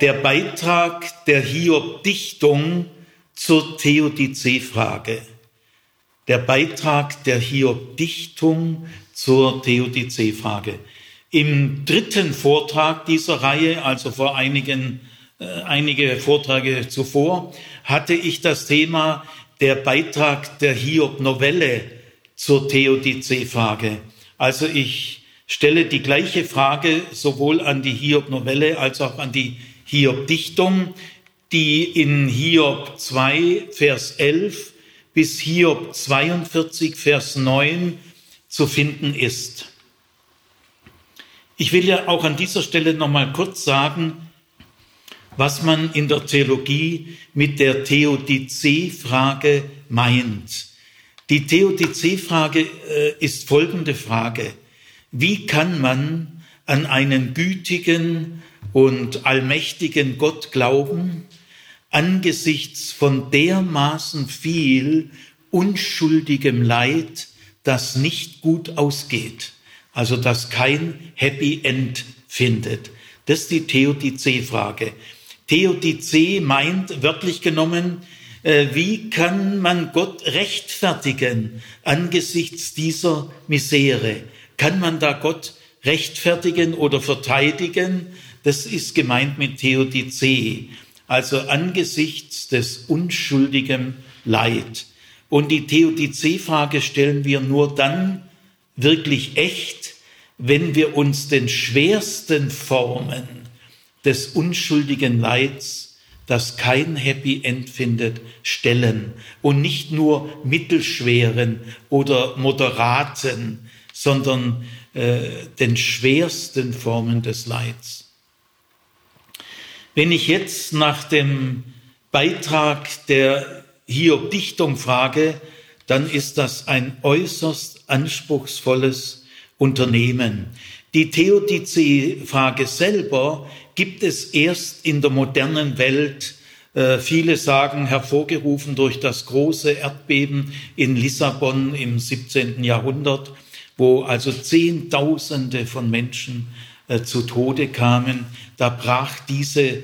der Beitrag der Hiob-Dichtung zur Theodizee-Frage. Der Beitrag der Hiob-Dichtung zur Theodizee-Frage. Im dritten Vortrag dieser Reihe, also vor einigen, äh, einige Vorträge zuvor, hatte ich das Thema der Beitrag der Hiob-Novelle zur Theodizee-Frage. Also ich stelle die gleiche Frage sowohl an die Hiob-Novelle als auch an die Hiob-Dichtung, die in Hiob 2, Vers 11 bis Hiob 42, Vers 9 zu finden ist. Ich will ja auch an dieser Stelle noch mal kurz sagen, was man in der Theologie mit der Theodizee-Frage meint. Die Theodizee-Frage äh, ist folgende Frage. Wie kann man an einen gütigen und allmächtigen Gott glauben, angesichts von dermaßen viel unschuldigem Leid, das nicht gut ausgeht, also das kein Happy End findet. Das ist die Theodizee-Frage. Theodizee meint wörtlich genommen, äh, wie kann man Gott rechtfertigen angesichts dieser Misere? Kann man da Gott rechtfertigen oder verteidigen? Das ist gemeint mit Theodizee, also angesichts des unschuldigen Leid. Und die Theodizee-Frage stellen wir nur dann wirklich echt, wenn wir uns den schwersten Formen des unschuldigen Leids, das kein Happy End findet, stellen und nicht nur mittelschweren oder moderaten, sondern äh, den schwersten Formen des Leids. Wenn ich jetzt nach dem Beitrag der Hiob-Dichtung frage, dann ist das ein äußerst anspruchsvolles Unternehmen. Die Theodizee-Frage selber gibt es erst in der modernen Welt. Äh, viele sagen, hervorgerufen durch das große Erdbeben in Lissabon im 17. Jahrhundert, wo also Zehntausende von Menschen äh, zu Tode kamen. Da brach diese äh,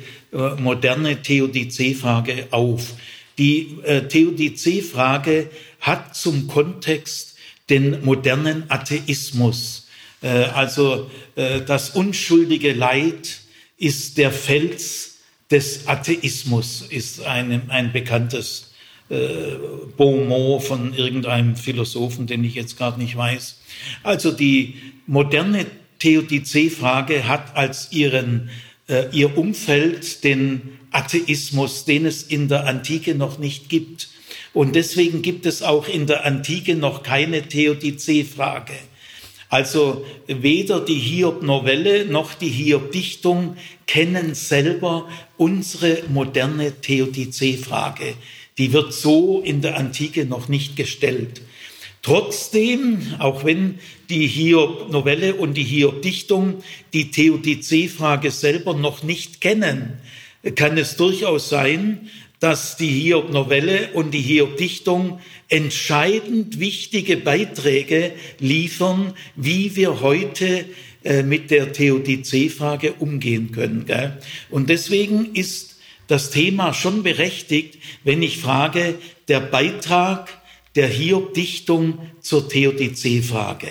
moderne Theodizee-Frage auf. Die Theodizee-Frage hat zum Kontext den modernen Atheismus äh, also äh, das unschuldige Leid ist der Fels des Atheismus, ist ein, ein bekanntes äh, Beaumont von irgendeinem Philosophen, den ich jetzt gerade nicht weiß. Also die moderne Theodizee-Frage hat als ihren, äh, ihr Umfeld den Atheismus, den es in der Antike noch nicht gibt. Und deswegen gibt es auch in der Antike noch keine Theodizee-Frage. Also weder die Hiob-Novelle noch die Hiob-Dichtung kennen selber unsere moderne Theodizee-Frage. Die wird so in der Antike noch nicht gestellt. Trotzdem, auch wenn die Hiob-Novelle und die Hiob-Dichtung die Theodizee-Frage selber noch nicht kennen, kann es durchaus sein, dass die Hiob-Novelle und die Hiob-Dichtung entscheidend wichtige Beiträge liefern, wie wir heute äh, mit der Theodizee-Frage umgehen können. Gell? Und deswegen ist das Thema schon berechtigt, wenn ich frage, der Beitrag der Hiob-Dichtung zur Theodizee-Frage.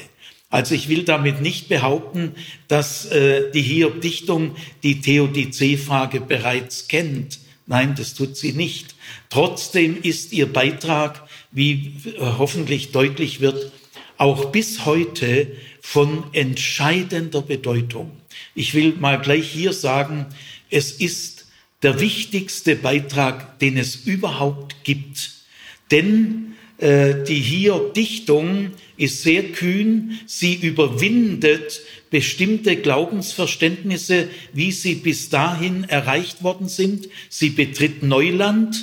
Also ich will damit nicht behaupten, dass äh, die Hiob-Dichtung die Theodizee-Frage bereits kennt. Nein, das tut sie nicht. Trotzdem ist ihr Beitrag, wie hoffentlich deutlich wird, auch bis heute von entscheidender Bedeutung. Ich will mal gleich hier sagen, es ist der wichtigste Beitrag, den es überhaupt gibt. Denn äh, die Hiob-Dichtung ist sehr kühn. Sie überwindet bestimmte Glaubensverständnisse, wie sie bis dahin erreicht worden sind. Sie betritt Neuland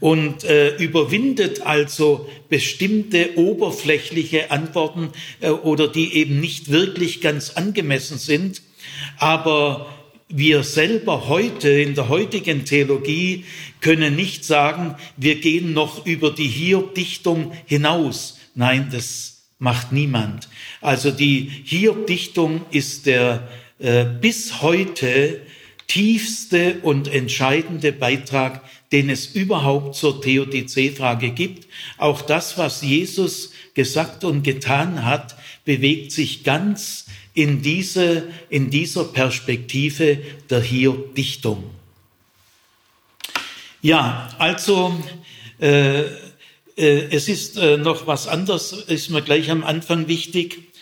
und äh, überwindet also bestimmte oberflächliche Antworten äh, oder die eben nicht wirklich ganz angemessen sind. Aber wir selber heute in der heutigen Theologie können nicht sagen, wir gehen noch über die Hiob-Dichtung hinaus. Nein, das macht niemand. Also die Hiob-Dichtung ist der äh, bis heute tiefste und entscheidende Beitrag, den es überhaupt zur Theodizee-Frage gibt. Auch das, was Jesus gesagt und getan hat, bewegt sich ganz in, diese, in dieser Perspektive der Hiob-Dichtung. Ja, also äh, äh, es ist äh, noch was anderes, ist mir gleich am Anfang wichtig.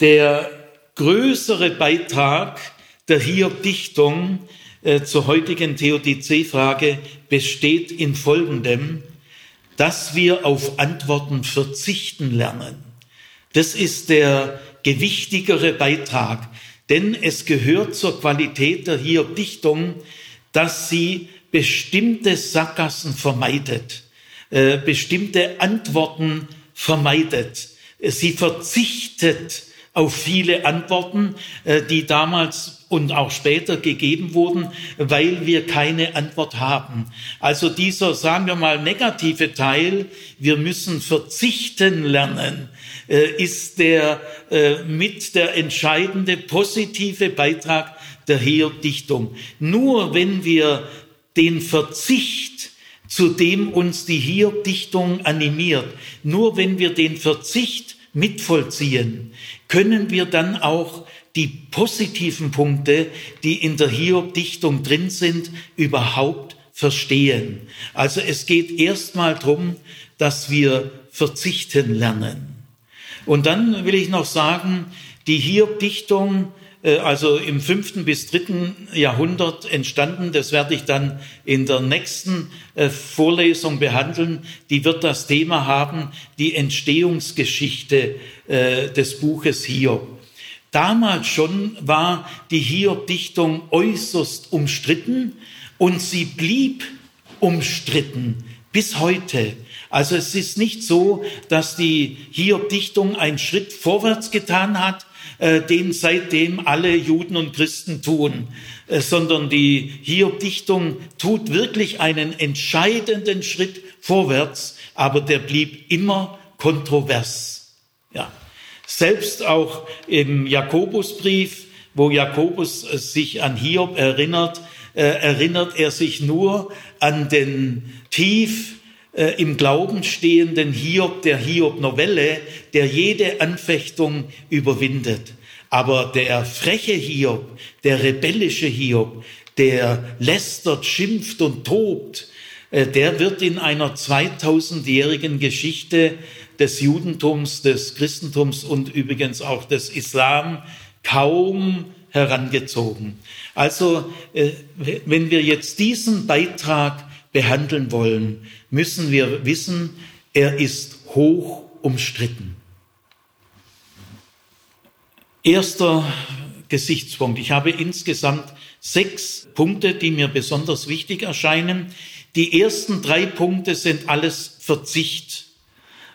Der größere Beitrag der Hiob-Dichtung äh, zur heutigen Theodizee-Frage besteht in folgendem, dass wir auf Antworten verzichten lernen. Das ist der gewichtigere Beitrag, denn es gehört zur Qualität der Hiob-Dichtung, dass sie bestimmte Sackgassen vermeidet, äh, bestimmte Antworten vermeidet. Sie verzichtet auf viele Antworten, äh, die damals und auch später gegeben wurden, weil wir keine Antwort haben. Also dieser, sagen wir mal, negative Teil, wir müssen verzichten lernen, äh, ist der mit der entscheidende positive Beitrag der Hiob-Dichtung. Nur wenn wir den Verzicht zu dem uns die Hiob-Dichtung animiert, nur wenn wir den Verzicht mitvollziehen, können wir dann auch die positiven Punkte, die in der Hiob-Dichtung drin sind, überhaupt verstehen. Also es geht erstmal darum, dass wir verzichten lernen. Und dann will ich noch sagen, die Hiob-Dichtung also im fünften bis dritten Jahrhundert entstanden. Das werde ich dann in der nächsten äh, Vorlesung behandeln. Die wird das Thema haben, die Entstehungsgeschichte äh, des Buches Hiob. Damals schon war die Hiob-Dichtung äußerst umstritten und sie blieb umstritten bis heute. Also es ist nicht so, dass die Hiob-Dichtung einen Schritt vorwärts getan hat, äh, den seitdem alle Juden und Christen tun, äh, sondern die Hiob-Dichtung tut wirklich einen entscheidenden Schritt vorwärts, aber der blieb immer kontrovers. Ja. Selbst auch im Jakobusbrief, wo Jakobus äh, sich an Hiob erinnert, erinnert er sich nur an den tief äh, im Glauben stehenden Hiob der Hiob-Novelle, der jede Anfechtung überwindet. Aber der freche Hiob, der rebellische Hiob, der lästert, schimpft und tobt, äh, der wird in einer 2000-jährigen Geschichte des Judentums, des Christentums und übrigens auch des Islam kaum herangezogen. Also, äh, wenn wir jetzt diesen Beitrag behandeln wollen, müssen wir wissen, er ist hoch umstritten. Erster Gesichtspunkt. Ich habe insgesamt sechs Punkte, die mir besonders wichtig erscheinen. Die ersten drei Punkte sind alles Verzicht.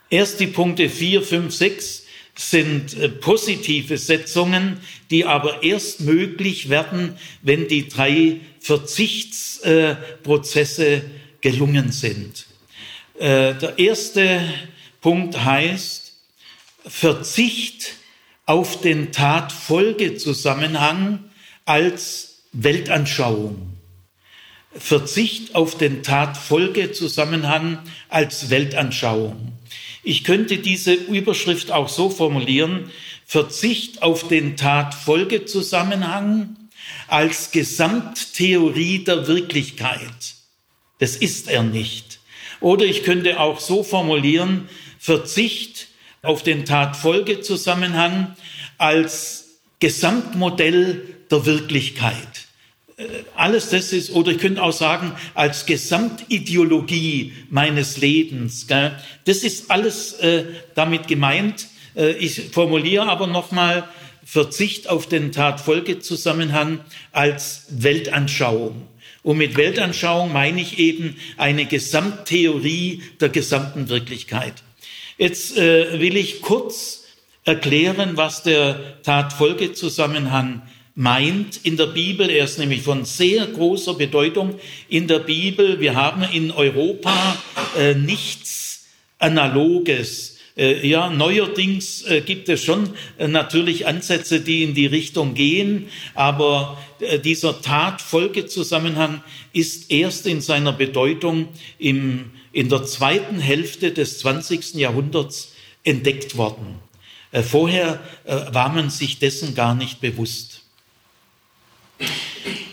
Erst die Punkte vier, fünf, sechs sind äh, positive Setzungen, die aber erst möglich werden, wenn die drei Verzichtsprozesse gelungen sind. Äh, der erste Punkt heißt Verzicht auf den Tatfolgezusammenhang als Weltanschauung. Verzicht auf den Tatfolgezusammenhang als Weltanschauung. Ich könnte diese Überschrift auch so formulieren, Verzicht auf den Tatfolgezusammenhang als Gesamttheorie der Wirklichkeit. Das ist er nicht. Oder ich könnte auch so formulieren, Verzicht auf den Tatfolgezusammenhang als Gesamtmodell der Wirklichkeit. Äh, alles das ist, oder ich könnte auch sagen, als Gesamtideologie meines Lebens. Das ist alles äh, damit gemeint. Äh, ich formuliere aber nochmal Verzicht auf den Tatfolgezusammenhang als Weltanschauung. Und mit Weltanschauung meine ich eben eine Gesamttheorie der gesamten Wirklichkeit. Jetzt äh, will ich kurz erklären, was der Tatfolgezusammenhang meint in der Bibel. Er ist nämlich von sehr großer Bedeutung in der Bibel. Wir haben in Europa äh, nichts Analoges ja, neuerdings äh, gibt es schon äh, natürlich Ansätze, die in die Richtung gehen, aber dieser Tat-Folge-Zusammenhang ist erst in seiner Bedeutung im, in der zweiten Hälfte des 20. Jahrhunderts entdeckt worden. Vorher war man sich dessen gar nicht bewusst.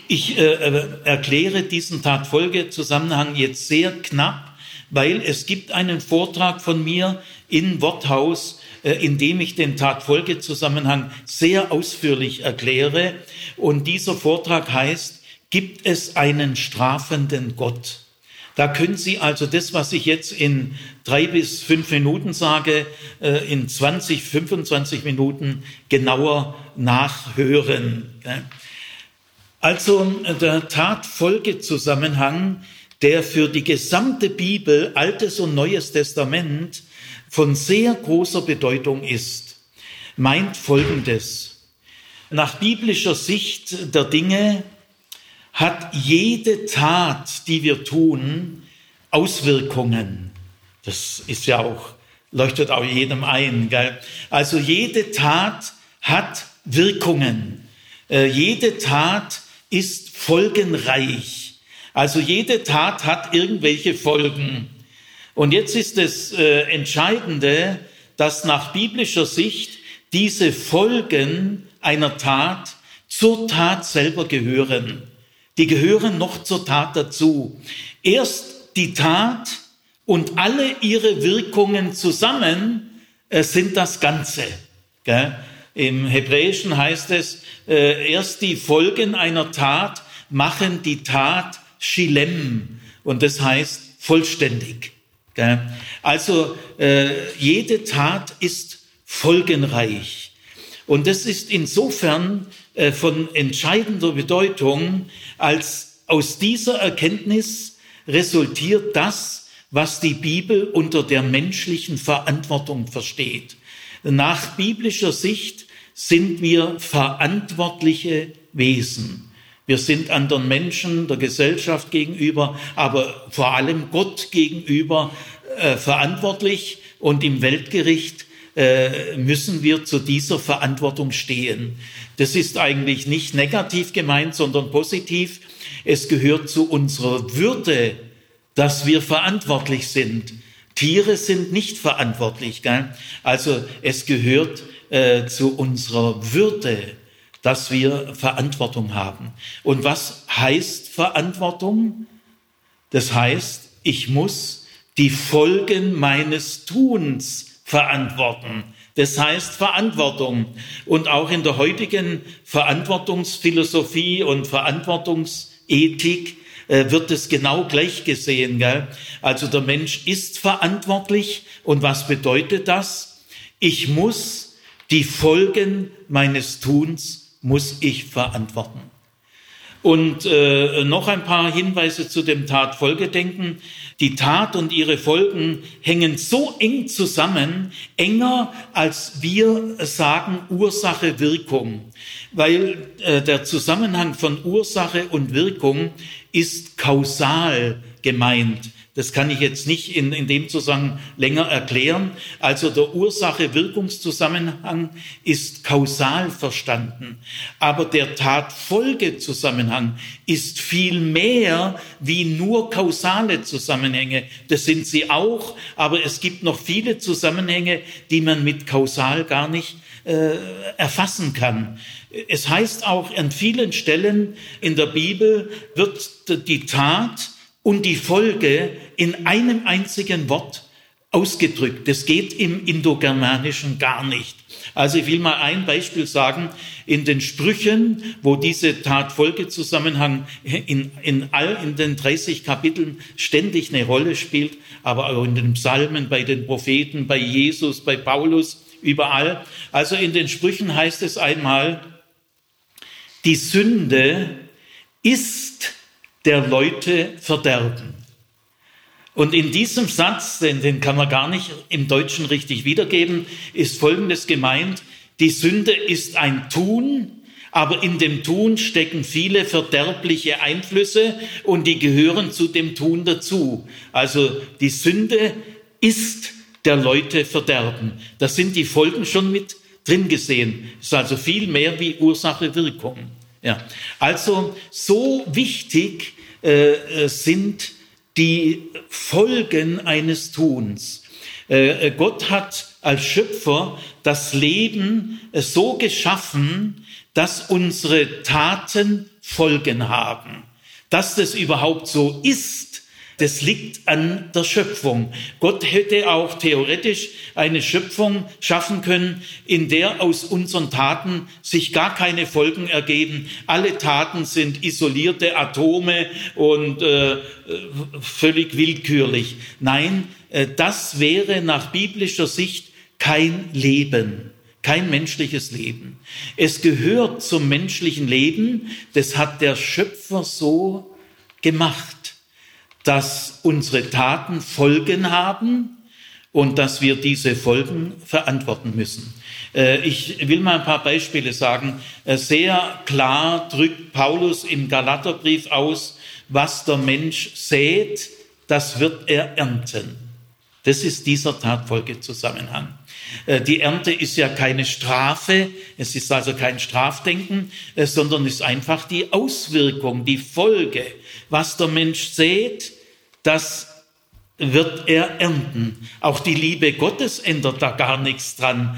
Ich erkläre diesen Tat-Folge-Zusammenhang jetzt sehr knapp, weil es gibt einen Vortrag von mir in Worthaus, äh, in dem ich den Tatfolgezusammenhang sehr ausführlich erkläre. Und dieser Vortrag heißt, gibt es einen strafenden Gott? Da können Sie also das, was ich jetzt in drei bis fünf Minuten sage, äh, in 20, 25 Minuten genauer nachhören. Also der Tatfolgezusammenhang, der für die gesamte Bibel, Altes und Neues Testament, von sehr großer Bedeutung ist, meint Folgendes. Nach biblischer Sicht der Dinge hat jede Tat, die wir tun, Auswirkungen. Das ist ja auch, leuchtet auch jedem ein. Gell? Also jede Tat hat Wirkungen. Äh, jede Tat ist folgenreich. Also jede Tat hat irgendwelche Folgen. Und jetzt ist das äh, Entscheidende, dass nach biblischer Sicht diese Folgen einer Tat zur Tat selber gehören. Die gehören noch zur Tat dazu. Erst die Tat und alle ihre Wirkungen zusammen äh, sind das Ganze. Gell? Im Hebräischen heißt es, äh, erst die Folgen einer Tat machen die Tat Shilem. Und das heißt vollständig. Also äh, jede Tat ist folgenreich. Und das ist insofern äh, von entscheidender Bedeutung, als aus dieser Erkenntnis resultiert das, was die Bibel unter der menschlichen Verantwortung versteht. Nach biblischer Sicht sind wir verantwortliche Wesen. Wir sind anderen Menschen, der Gesellschaft gegenüber, aber vor allem Gott gegenüber äh, verantwortlich und im Weltgericht äh, müssen wir zu dieser Verantwortung stehen. Das ist eigentlich nicht negativ gemeint, sondern positiv. Es gehört zu unserer Würde, dass wir verantwortlich sind. Tiere sind nicht verantwortlich. Gell? Also es gehört äh, zu unserer Würde dass wir Verantwortung haben. Und was heißt Verantwortung? Das heißt, ich muss die Folgen meines Tuns verantworten. Das heißt Verantwortung. Und auch in der heutigen Verantwortungsphilosophie und Verantwortungsethik äh, wird es genau gleich gesehen. Gell? Also der Mensch ist verantwortlich. Und was bedeutet das? Ich muss die Folgen meines Tuns muss ich verantworten. Und äh, noch ein paar Hinweise zu dem Tatfolgedenken. Die Tat und ihre Folgen hängen so eng zusammen, enger als wir sagen Ursache Wirkung, weil äh, der Zusammenhang von Ursache und Wirkung ist kausal gemeint. Das kann ich jetzt nicht in, in dem Zusammenhang länger erklären. Also der Ursache-Wirkungszusammenhang ist kausal verstanden. Aber der Tatfolgezusammenhang ist viel mehr wie nur kausale Zusammenhänge. Das sind sie auch, aber es gibt noch viele Zusammenhänge, die man mit kausal gar nicht äh, erfassen kann. Es heißt auch an vielen Stellen in der Bibel wird die Tat und die Folge in einem einzigen Wort ausgedrückt. Das geht im Indogermanischen gar nicht. Also ich will mal ein Beispiel sagen. In den Sprüchen, wo diese Tat-Folge-Zusammenhang in, in all, in den 30 Kapiteln ständig eine Rolle spielt, aber auch in den Psalmen, bei den Propheten, bei Jesus, bei Paulus, überall. Also in den Sprüchen heißt es einmal, die Sünde ist der Leute verderben. Und in diesem Satz, den, den kann man gar nicht im Deutschen richtig wiedergeben, ist Folgendes gemeint. Die Sünde ist ein Tun, aber in dem Tun stecken viele verderbliche Einflüsse und die gehören zu dem Tun dazu. Also die Sünde ist der Leute verderben. Da sind die Folgen schon mit drin gesehen. Ist also viel mehr wie Ursache Wirkung. Ja. Also so wichtig äh, äh sind die Folgen eines Tuns. Äh, äh, Gott hat als Schöpfer das Leben äh, so geschaffen, dass unsere Taten Folgen haben. Dass das überhaupt so ist, das liegt an der Schöpfung. Gott hätte auch theoretisch eine Schöpfung schaffen können, in der aus unseren Taten sich gar keine Folgen ergeben. Alle Taten sind isolierte Atome und äh, völlig willkürlich. Nein, äh, das wäre nach biblischer Sicht kein Leben kein menschliches Leben. Es gehört zum menschlichen Leben, das hat der Schöpfer so gemacht dass unsere Taten Folgen haben und dass wir diese Folgen verantworten müssen. Äh, ich will mal ein paar Beispiele sagen. Äh, sehr klar drückt Paulus im Galaterbrief aus, was der Mensch sät, das wird er ernten. Das ist dieser Tatfolgezusammenhang. Äh, die Ernte ist ja keine Strafe, es ist also kein Strafdenken, sondern ist einfach die Auswirkung, die Folge. Was der Mensch sät, das wird er ernten. Auch die Liebe Gottes ändert da gar nichts dran.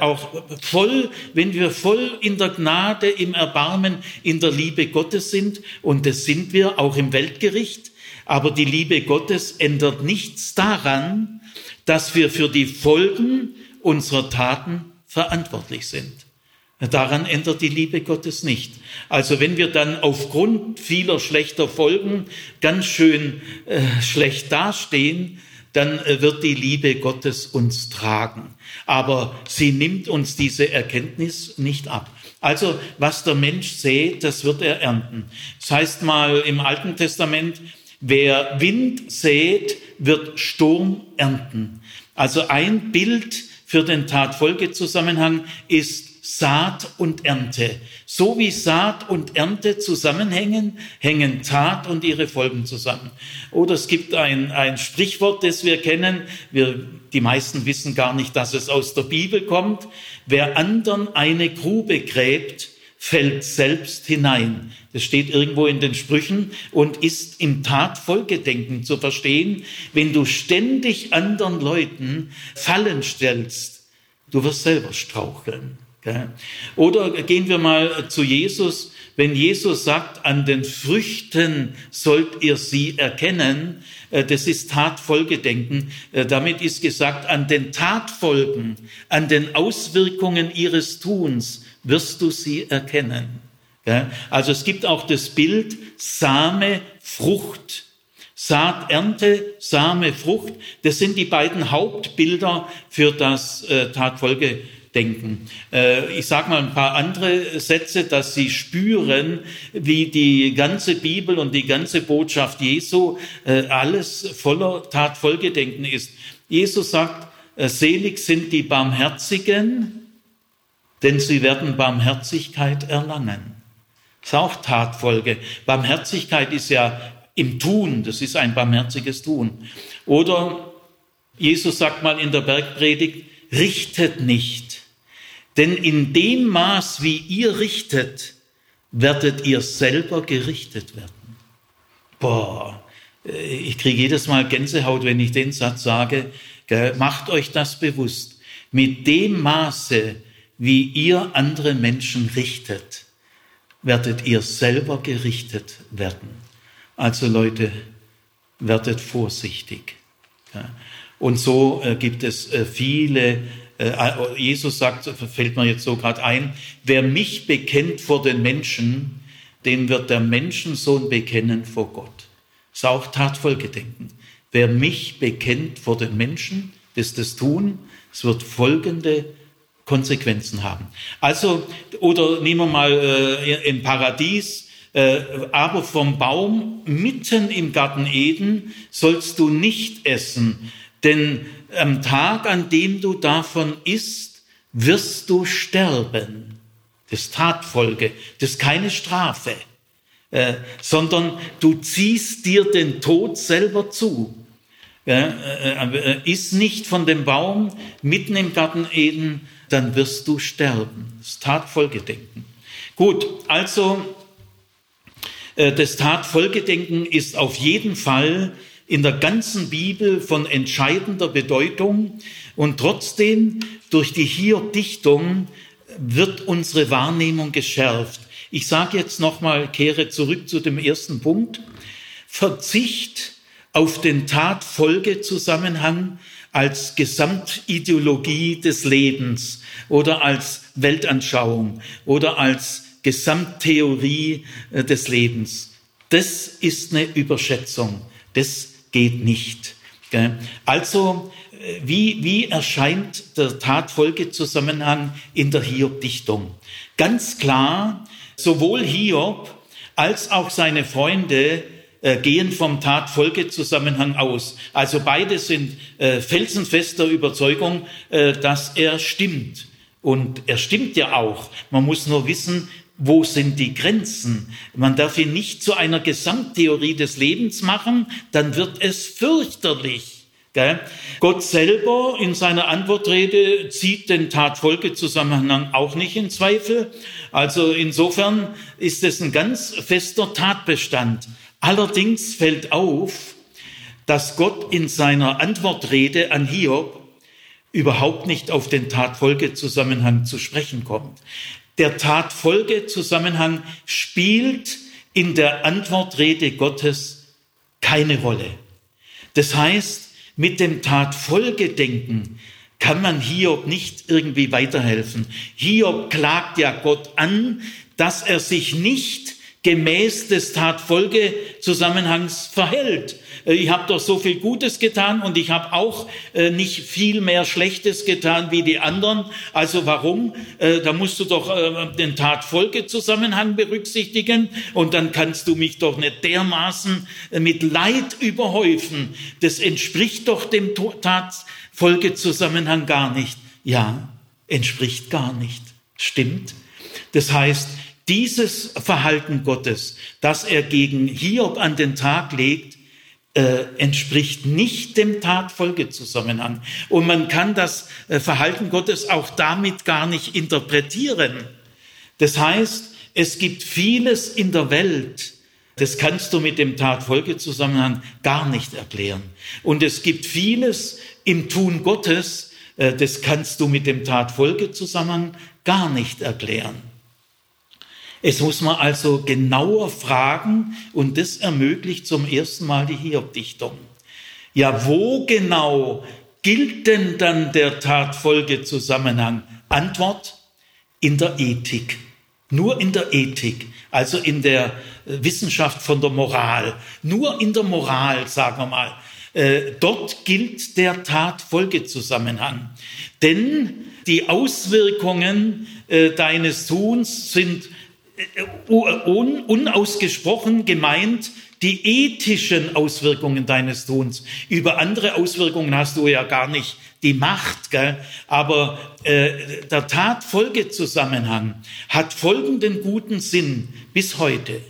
Auch voll, wenn wir voll in der Gnade, im Erbarmen, in der Liebe Gottes sind, und das sind wir auch im Weltgericht, aber die Liebe Gottes ändert nichts daran, dass wir für die Folgen unserer Taten verantwortlich sind. Daran ändert die Liebe Gottes nicht. Also wenn wir dann aufgrund vieler schlechter Folgen ganz schön äh, schlecht dastehen, dann äh, wird die Liebe Gottes uns tragen. Aber sie nimmt uns diese Erkenntnis nicht ab. Also was der Mensch sät, das wird er ernten. Das heißt mal im Alten Testament, wer Wind sät, wird Sturm ernten. Also ein Bild für den Tatfolgezusammenhang ist Saat und Ernte. So wie Saat und Ernte zusammenhängen, hängen Tat und ihre Folgen zusammen. Oder es gibt ein, ein Sprichwort, das wir kennen. Wir, die meisten wissen gar nicht, dass es aus der Bibel kommt. Wer anderen eine Grube gräbt, fällt selbst hinein. Das steht irgendwo in den Sprüchen und ist im Tatfolgedenken zu verstehen. Wenn du ständig anderen Leuten Fallen stellst, du wirst selber straucheln. Oder gehen wir mal zu Jesus. Wenn Jesus sagt, an den Früchten sollt ihr sie erkennen, äh, das ist Tatfolgedenken. Äh, damit ist gesagt, an den Tatfolgen, an den Auswirkungen ihres Tuns wirst du sie erkennen. Also es gibt auch das Bild Same, Frucht. Saat, Ernte, Same, Frucht. Das sind die beiden Hauptbilder für das äh, Tatfolgedenken denken. Äh, ich sage mal ein paar andere Sätze, dass Sie spüren, wie die ganze Bibel und die ganze Botschaft Jesu äh, alles voller Tatfolgedenken ist. Jesus sagt, äh, selig sind die Barmherzigen, denn sie werden Barmherzigkeit erlangen. Das ist auch Tatfolge. Barmherzigkeit ist ja im Tun, das ist ein barmherziges Tun. Oder Jesus sagt mal in der Bergpredigt, richtet nicht, denn in dem Maß, wie ihr richtet, werdet ihr selber gerichtet werden. Boah, äh, ich kriege jedes Mal Gänsehaut, wenn ich den Satz sage. Macht euch das bewusst. Mit dem Maße, wie ihr andere Menschen richtet, werdet ihr selber gerichtet werden. Also Leute, werdet vorsichtig. Und so äh, gibt es äh, viele Jesus sagt, fällt mir jetzt so gerade ein, wer mich bekennt vor den Menschen, den wird der Menschensohn bekennen vor Gott. Das ist auch Tatfolgedenken. Wer mich bekennt vor den Menschen, das das tun, es wird folgende Konsequenzen haben. Also, oder nehmen wir mal äh, im Paradies, äh, aber vom Baum mitten im Garten Eden sollst du nicht essen, denn am Tag, an dem du davon isst, wirst du sterben. Das ist Tatfolge, das ist keine Strafe, äh, sondern du ziehst dir den Tod selber zu. Äh, iss nicht von dem Baum mitten im Garten Eden, dann wirst du sterben. Das Tatfolgedenken. Gut, also das Tatfolgedenken ist auf jeden Fall in der ganzen Bibel von entscheidender Bedeutung und trotzdem durch die Hiob-Dichtung wird unsere Wahrnehmung geschärft. Ich sage jetzt nochmal, kehre zurück zu dem ersten Punkt. Verzicht auf den Tatfolgezusammenhang als Gesamtideologie des Lebens oder als Weltanschauung oder als Gesamttheorie äh, des Lebens. Das ist eine Überschätzung. Das geht nicht. Also, äh, wie, wie erscheint der Tatfolgezusammenhang in der Hiob-Dichtung? Ganz klar, sowohl Hiob als auch seine Freunde äh, gehen vom Tatfolgezusammenhang aus. Also beide sind äh, felsenfester Überzeugung, dass er stimmt. Und er stimmt ja auch. Man muss nur wissen, wo sind die Grenzen? Man darf ihn nicht zu einer Gesamttheorie des Lebens machen, dann wird es fürchterlich. Gott selber in seiner Antwortrede zieht den Tatfolgezusammenhang auch nicht in Zweifel. Also insofern ist es ein ganz fester Tatbestand. Allerdings fällt auf, dass Gott in seiner Antwortrede an Hiob überhaupt nicht auf den Tatfolgezusammenhang zu sprechen kommt. Der Tatfolgezusammenhang spielt in der Antwortrede Gottes keine Rolle. Das heißt, mit dem Tatfolgedenken kann man Hiob nicht irgendwie weiterhelfen. Hiob klagt ja Gott an, dass er sich nicht gemäß des Tatfolgezusammenhangs verhält. Äh, ich habe doch so viel Gutes getan und ich habe auch äh, nicht viel mehr Schlechtes getan wie die anderen. Also warum? Äh, da musst du doch den Tatfolgezusammenhang berücksichtigen und dann kannst du mich doch nicht dermaßen mit Leid überhäufen. Das entspricht doch dem Tatfolgezusammenhang gar nicht. Ja, entspricht gar nicht. Stimmt. Das heißt, dieses Verhalten Gottes, das er gegen Hiob an den Tag legt, äh, entspricht nicht dem Tatfolgezusammenhang. Und man kann das äh, Verhalten Gottes auch damit gar nicht interpretieren. Das heißt, es gibt vieles in der Welt, das kannst du mit dem Tatfolgezusammenhang gar nicht erklären. Und es gibt vieles im Tun Gottes, äh, das kannst du mit dem Tatfolgezusammenhang gar nicht erklären. Es muss man also genauer fragen und das ermöglicht zum ersten Mal die Hiob-Dichtung. Ja, wo genau gilt denn dann der Tatfolgezusammenhang? Antwort, in der Ethik. Nur in der Ethik, also in der äh, Wissenschaft von der Moral. Nur in der Moral, sagen wir mal. Äh, dort gilt der Tatfolgezusammenhang. Denn die Auswirkungen äh, deines Tuns sind un, unausgesprochen gemeint die ethischen Auswirkungen deines Tuns. Über andere Auswirkungen hast du ja gar nicht die Macht, gell? aber äh, der Tatfolgezusammenhang hat folgenden guten Sinn bis heute.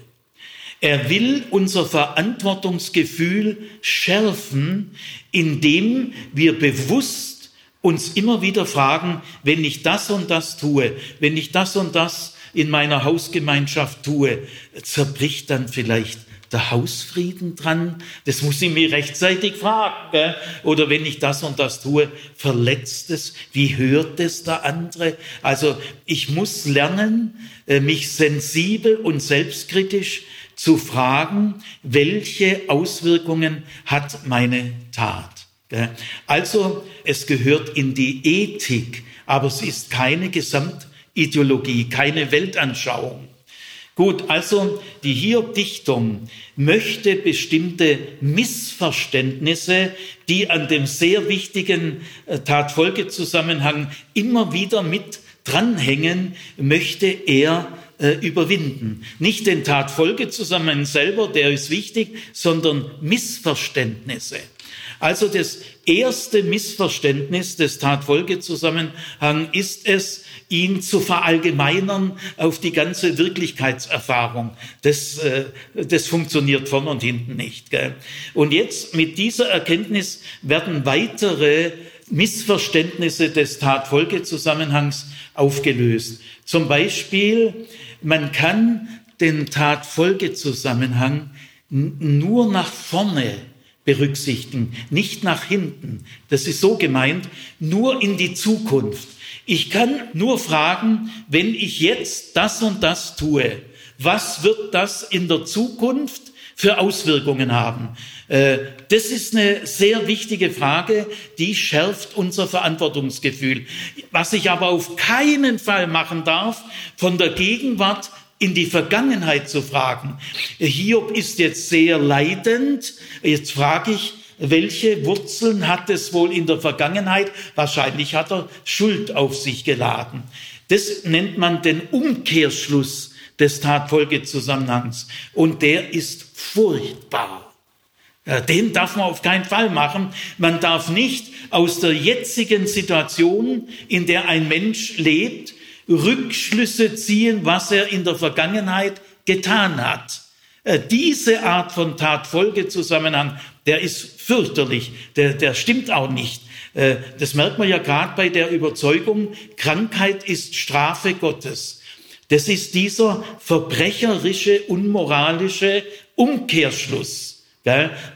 Er will unser Verantwortungsgefühl schärfen, indem wir bewusst uns immer wieder fragen, wenn ich das und das tue, wenn ich das und das in meiner Hausgemeinschaft tue, zerbricht dann vielleicht der Hausfrieden dran? Das muss ich mir rechtzeitig fragen. Gell? Oder wenn ich das und das tue, verletzt es? Wie hört es der andere? Also ich muss lernen, äh, mich sensibel und selbstkritisch zu fragen, welche Auswirkungen hat meine Tat? Also es gehört in die Ethik, aber es ist keine Gesamt Ideologie, keine Weltanschauung. Gut, also die Hiob-Dichtung möchte bestimmte Missverständnisse, die an dem sehr wichtigen äh, Tatfolgezusammenhang immer wieder mit dranhängen, möchte er äh, überwinden. Nicht den Tatfolgezusammenhang selber, der ist wichtig, sondern Missverständnisse. Also das erste Missverständnis des Tat-Folge-Zusammenhang ist es, ihn zu verallgemeinern auf die ganze Wirklichkeitserfahrung. Das, äh, das funktioniert vorn und hinten nicht. Gell? Und jetzt mit dieser Erkenntnis werden weitere Missverständnisse des Tat-Folge-Zusammenhangs aufgelöst. Zum Beispiel, man kann den Tat-Folge-Zusammenhang nur nach vorne berücksichtigen, nicht nach hinten. Das ist so gemeint, nur in die Zukunft. Ich kann nur fragen, wenn ich jetzt das und das tue, was wird das in der Zukunft für Auswirkungen haben? Äh, das ist eine sehr wichtige Frage, die schärft unser Verantwortungsgefühl. Was ich aber auf keinen Fall machen darf, von der Gegenwart in die Vergangenheit zu fragen. Hiob ist jetzt sehr leidend. Jetzt frage ich, welche Wurzeln hat es wohl in der Vergangenheit? Wahrscheinlich hat er Schuld auf sich geladen. Das nennt man den Umkehrschluss des Tatfolgezusammenhangs. Und der ist furchtbar. Den darf man auf keinen Fall machen. Man darf nicht aus der jetzigen Situation, in der ein Mensch lebt, Rückschlüsse ziehen, was er in der Vergangenheit getan hat. Äh, diese Art von Tat-Folge-Zusammenhang, der ist fürchterlich, der, der stimmt auch nicht. Äh, das merkt man ja gerade bei der Überzeugung, Krankheit ist Strafe Gottes. Das ist dieser verbrecherische, unmoralische Umkehrschluss,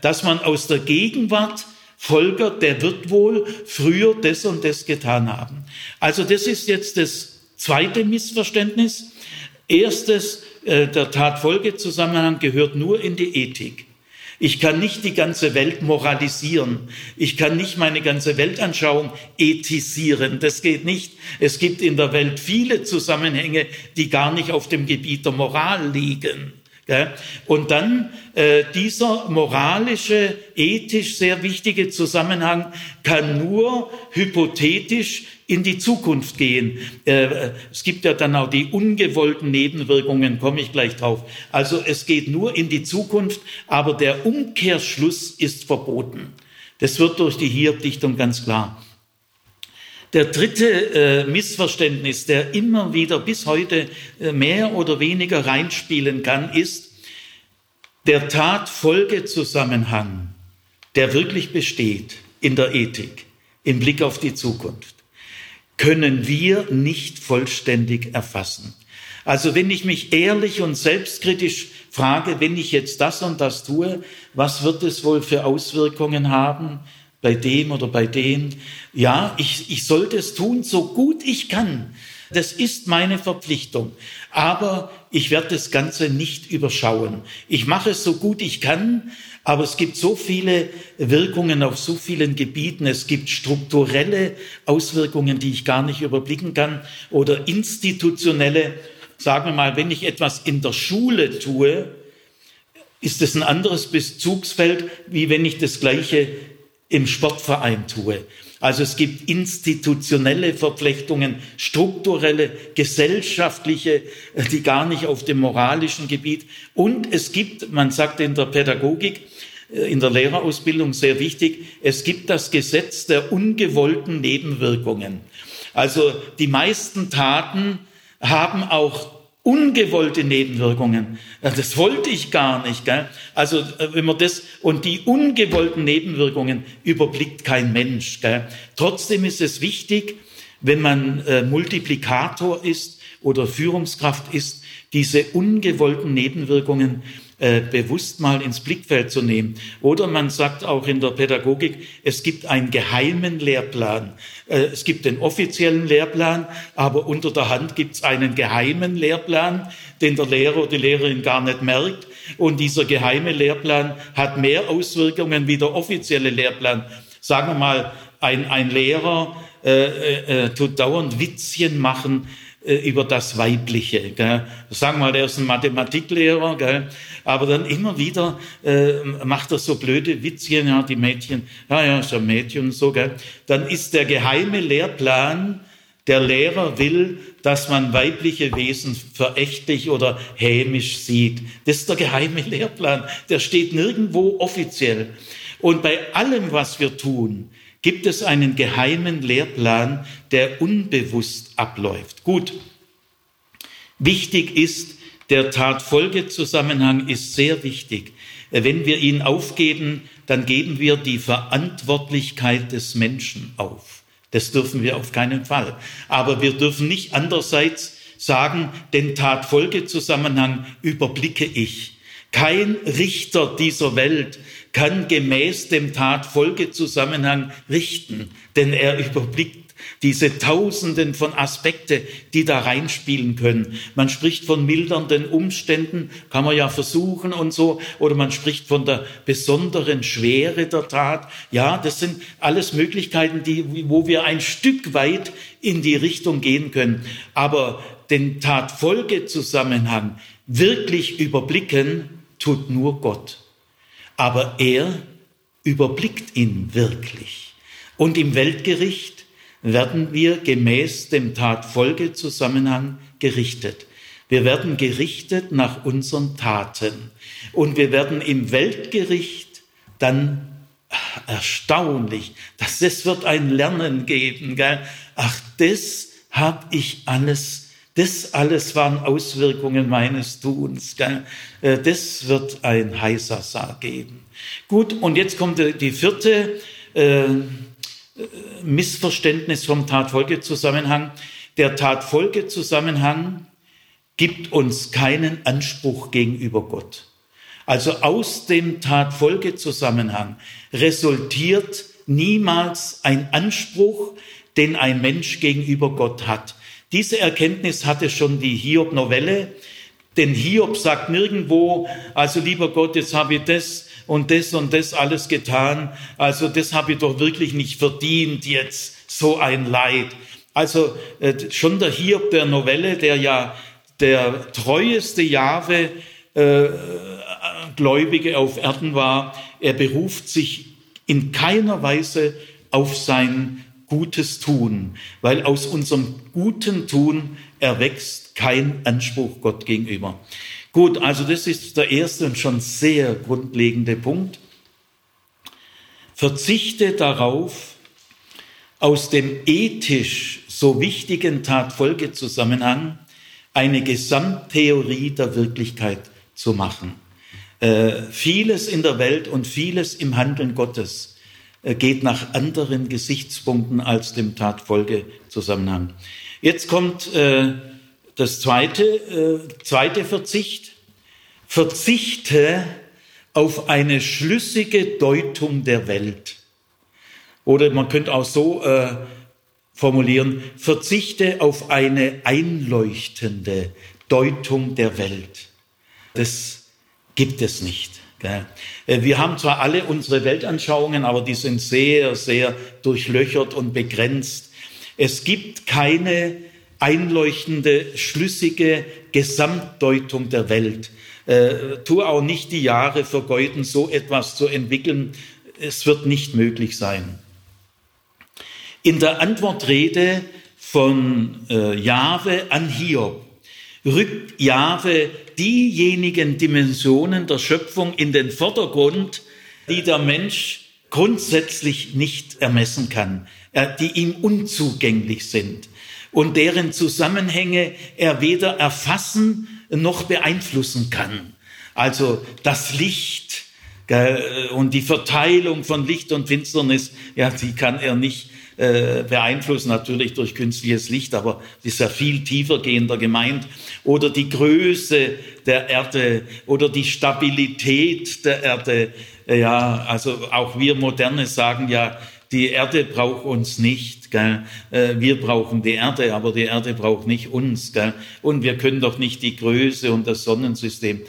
dass man aus der Gegenwart folgert, der wird wohl früher das und das getan haben. Also das ist jetzt das zweite Missverständnis. Erstes, äh, der Tatfolgezusammenhang gehört nur in die Ethik. Ich kann nicht die ganze Welt moralisieren. Ich kann nicht meine ganze Weltanschauung ethisieren. Das geht nicht. Es gibt in der Welt viele Zusammenhänge, die gar nicht auf dem Gebiet der Moral liegen. Und dann äh, dieser moralische, ethisch sehr wichtige Zusammenhang kann nur hypothetisch in die Zukunft gehen. Äh, es gibt ja dann auch die ungewollten Nebenwirkungen, komme ich gleich drauf. Also es geht nur in die Zukunft, aber der Umkehrschluss ist verboten. Das wird durch die Hiob-Dichtung ganz klar. Der dritte äh, Missverständnis, der immer wieder bis heute äh, mehr oder weniger reinspielen kann, ist der Tat-Folge-Zusammenhang, der wirklich besteht in der Ethik, im Blick auf die Zukunft, können wir nicht vollständig erfassen. Also wenn ich mich ehrlich und selbstkritisch frage, wenn ich jetzt das und das tue, was wird es wohl für Auswirkungen haben? Bei dem oder bei dem. Ja, ich, ich sollte es tun, so gut ich kann. Das ist meine Verpflichtung. Aber ich werde das Ganze nicht überschauen. Ich mache es so gut ich kann, aber es gibt so viele Wirkungen auf so vielen Gebieten. Es gibt strukturelle Auswirkungen, die ich gar nicht überblicken kann oder institutionelle. Sagen wir mal, wenn ich etwas in der Schule tue, ist es ein anderes Bezugsfeld, wie wenn ich das Gleiche im Sportverein tue. Also es gibt institutionelle Verflechtungen, strukturelle, gesellschaftliche, die gar nicht auf dem moralischen Gebiet. Und es gibt, man sagt in der Pädagogik, äh, in der Lehrerausbildung sehr wichtig, es gibt das Gesetz der ungewollten Nebenwirkungen. Also die meisten Taten haben auch ungewollte Nebenwirkungen. Das wollte ich gar nicht. Gell? Also äh, wenn man das und die ungewollten Nebenwirkungen überblickt kein Mensch. Gell? Trotzdem ist es wichtig, wenn man äh, Multiplikator ist oder Führungskraft ist, diese ungewollten Nebenwirkungen äh, bewusst mal ins Blickfeld zu nehmen. Oder man sagt auch in der Pädagogik, es gibt einen geheimen Lehrplan. Äh, es gibt den offiziellen Lehrplan, aber unter der Hand gibt es einen geheimen Lehrplan, den der Lehrer oder die Lehrerin gar nicht merkt. Und dieser geheime Lehrplan hat mehr Auswirkungen wie der offizielle Lehrplan. Sagen wir mal, ein, ein Lehrer äh, äh, äh tut dauernd Witzchen machen über das Weibliche. Gell. Sagen wir mal, er ist ein Mathematiklehrer, gell. aber dann immer wieder äh, macht er so blöde Witzchen, ja, die Mädchen, ja, ja, ist ein Mädchen und so. Gell. Dann ist der geheime Lehrplan, der Lehrer will, dass man weibliche Wesen verächtlich oder hämisch sieht. Das ist der geheime Lehrplan. Der steht nirgendwo offiziell. Und bei allem, was wir tun, gibt es einen geheimen Lehrplan, der unbewusst abläuft. Gut, wichtig ist, der Tatfolgezusammenhang ist sehr wichtig. Wenn wir ihn aufgeben, dann geben wir die Verantwortlichkeit des Menschen auf. Das dürfen wir auf keinen Fall. Aber wir dürfen nicht andererseits sagen, den Tatfolgezusammenhang überblicke ich. Kein Richter dieser Welt kann gemäß dem Tatfolgezusammenhang richten, denn er überblickt diese Tausenden von Aspekte, die da reinspielen können. Man spricht von mildernden Umständen, kann man ja versuchen und so, oder man spricht von der besonderen Schwere der Tat. Ja, das sind alles Möglichkeiten, die, wo wir ein Stück weit in die Richtung gehen können. Aber den Tatfolgezusammenhang wirklich überblicken, tut nur Gott. Aber er überblickt ihn wirklich. Und im Weltgericht werden wir gemäß dem Tatfolgezusammenhang gerichtet. Wir werden gerichtet nach unseren Taten. Und wir werden im Weltgericht dann erstaunlich, dass das wird ein Lernen geben. Gell? Ach, das habe ich alles das alles waren Auswirkungen meines Tuns. Äh, das wird ein heißer Saal geben. Gut, und jetzt kommt die vierte äh, Missverständnis vom Tatfolgezusammenhang. Der Tatfolgezusammenhang gibt uns keinen Anspruch gegenüber Gott. Also aus dem Tatfolgezusammenhang resultiert niemals ein Anspruch, den ein Mensch gegenüber Gott hat. Diese Erkenntnis hatte schon die Hiob-Novelle, denn Hiob sagt nirgendwo, also lieber Gott, jetzt habe ich das und das und das alles getan. Also das habe ich doch wirklich nicht verdient jetzt, so ein Leid. Also äh, schon der Hiob der Novelle, der ja der treueste Jahwe äh, Gläubige auf Erden war, er beruft sich in keiner Weise auf sein Gutes tun, weil aus unserem guten Tun erwächst kein Anspruch Gott gegenüber. Gut, also das ist der erste und schon sehr grundlegende Punkt. Verzichte darauf, aus dem ethisch so wichtigen Tatfolgezusammenhang eine Gesamttheorie der Wirklichkeit zu machen. Äh, vieles in der Welt und vieles im Handeln Gottes geht nach anderen Gesichtspunkten als dem Tatfolgezusammenhang. Jetzt kommt äh, das zweite, äh, zweite Verzicht. Verzichte auf eine schlüssige Deutung der Welt. Oder man könnte auch so äh, formulieren, verzichte auf eine einleuchtende Deutung der Welt. Das gibt es nicht. Äh, wir haben zwar alle unsere Weltanschauungen, aber die sind sehr, sehr durchlöchert und begrenzt. Es gibt keine einleuchtende, schlüssige Gesamtdeutung der Welt. Äh, tu auch nicht die Jahre vergeuden, so etwas zu entwickeln. Es wird nicht möglich sein. In der Antwortrede von äh, Jahwe an Hiob rückt Jahwe diejenigen Dimensionen der Schöpfung in den Vordergrund, die der Mensch grundsätzlich nicht ermessen kann, äh, die ihm unzugänglich sind und deren Zusammenhänge er weder erfassen noch beeinflussen kann. Also das Licht und die Verteilung von Licht und Finsternis, ja, die kann er nicht äh, beeinflussen, natürlich durch künstliches Licht, aber das ist ja viel tiefer gehender gemeint. Oder die Größe der Erde oder die Stabilität der Erde. Ja, also auch wir Moderne sagen ja, die Erde braucht uns nicht. Gell? Äh, wir brauchen die Erde, aber die Erde braucht nicht uns. Gell? Und wir können doch nicht die Größe und das Sonnensystem.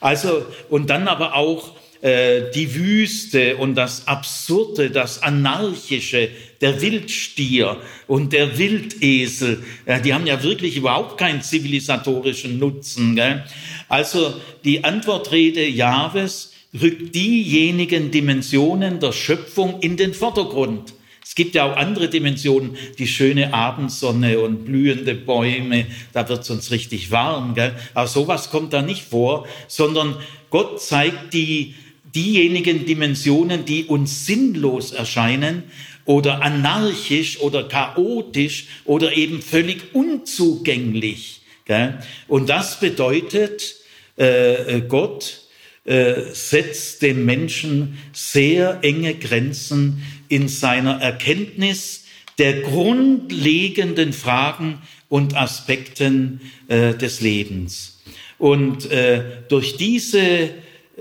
Also, und dann aber auch äh, die Wüste und das Absurde, das Anarchische, der Wildstier und der Wildesel, ja, die haben ja wirklich überhaupt keinen zivilisatorischen Nutzen. Gell? Also die Antwortrede Jahwes rückt diejenigen Dimensionen der Schöpfung in den Vordergrund. Es gibt ja auch andere Dimensionen, die schöne Abendsonne und blühende Bäume, da wird es uns richtig warm. Gell? Aber sowas kommt da nicht vor, sondern Gott zeigt die diejenigen Dimensionen, die uns sinnlos erscheinen oder anarchisch oder chaotisch oder eben völlig unzugänglich. Und das bedeutet, äh, Gott äh, setzt dem Menschen sehr enge Grenzen in seiner Erkenntnis der grundlegenden Fragen und Aspekten äh, des Lebens. Und äh, durch diese, äh,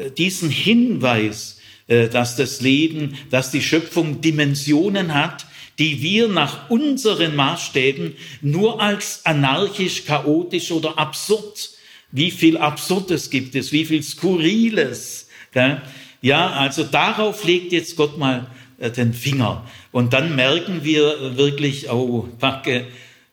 diesen Hinweis, äh, dass das Leben, dass die Schöpfung Dimensionen hat, die wir nach unseren Maßstäben nur als anarchisch, chaotisch oder absurd, wie viel Absurdes gibt es, wie viel Skurriles. Ja, also darauf legt jetzt Gott mal äh, den Finger. Und dann merken wir wirklich, oh, Backe,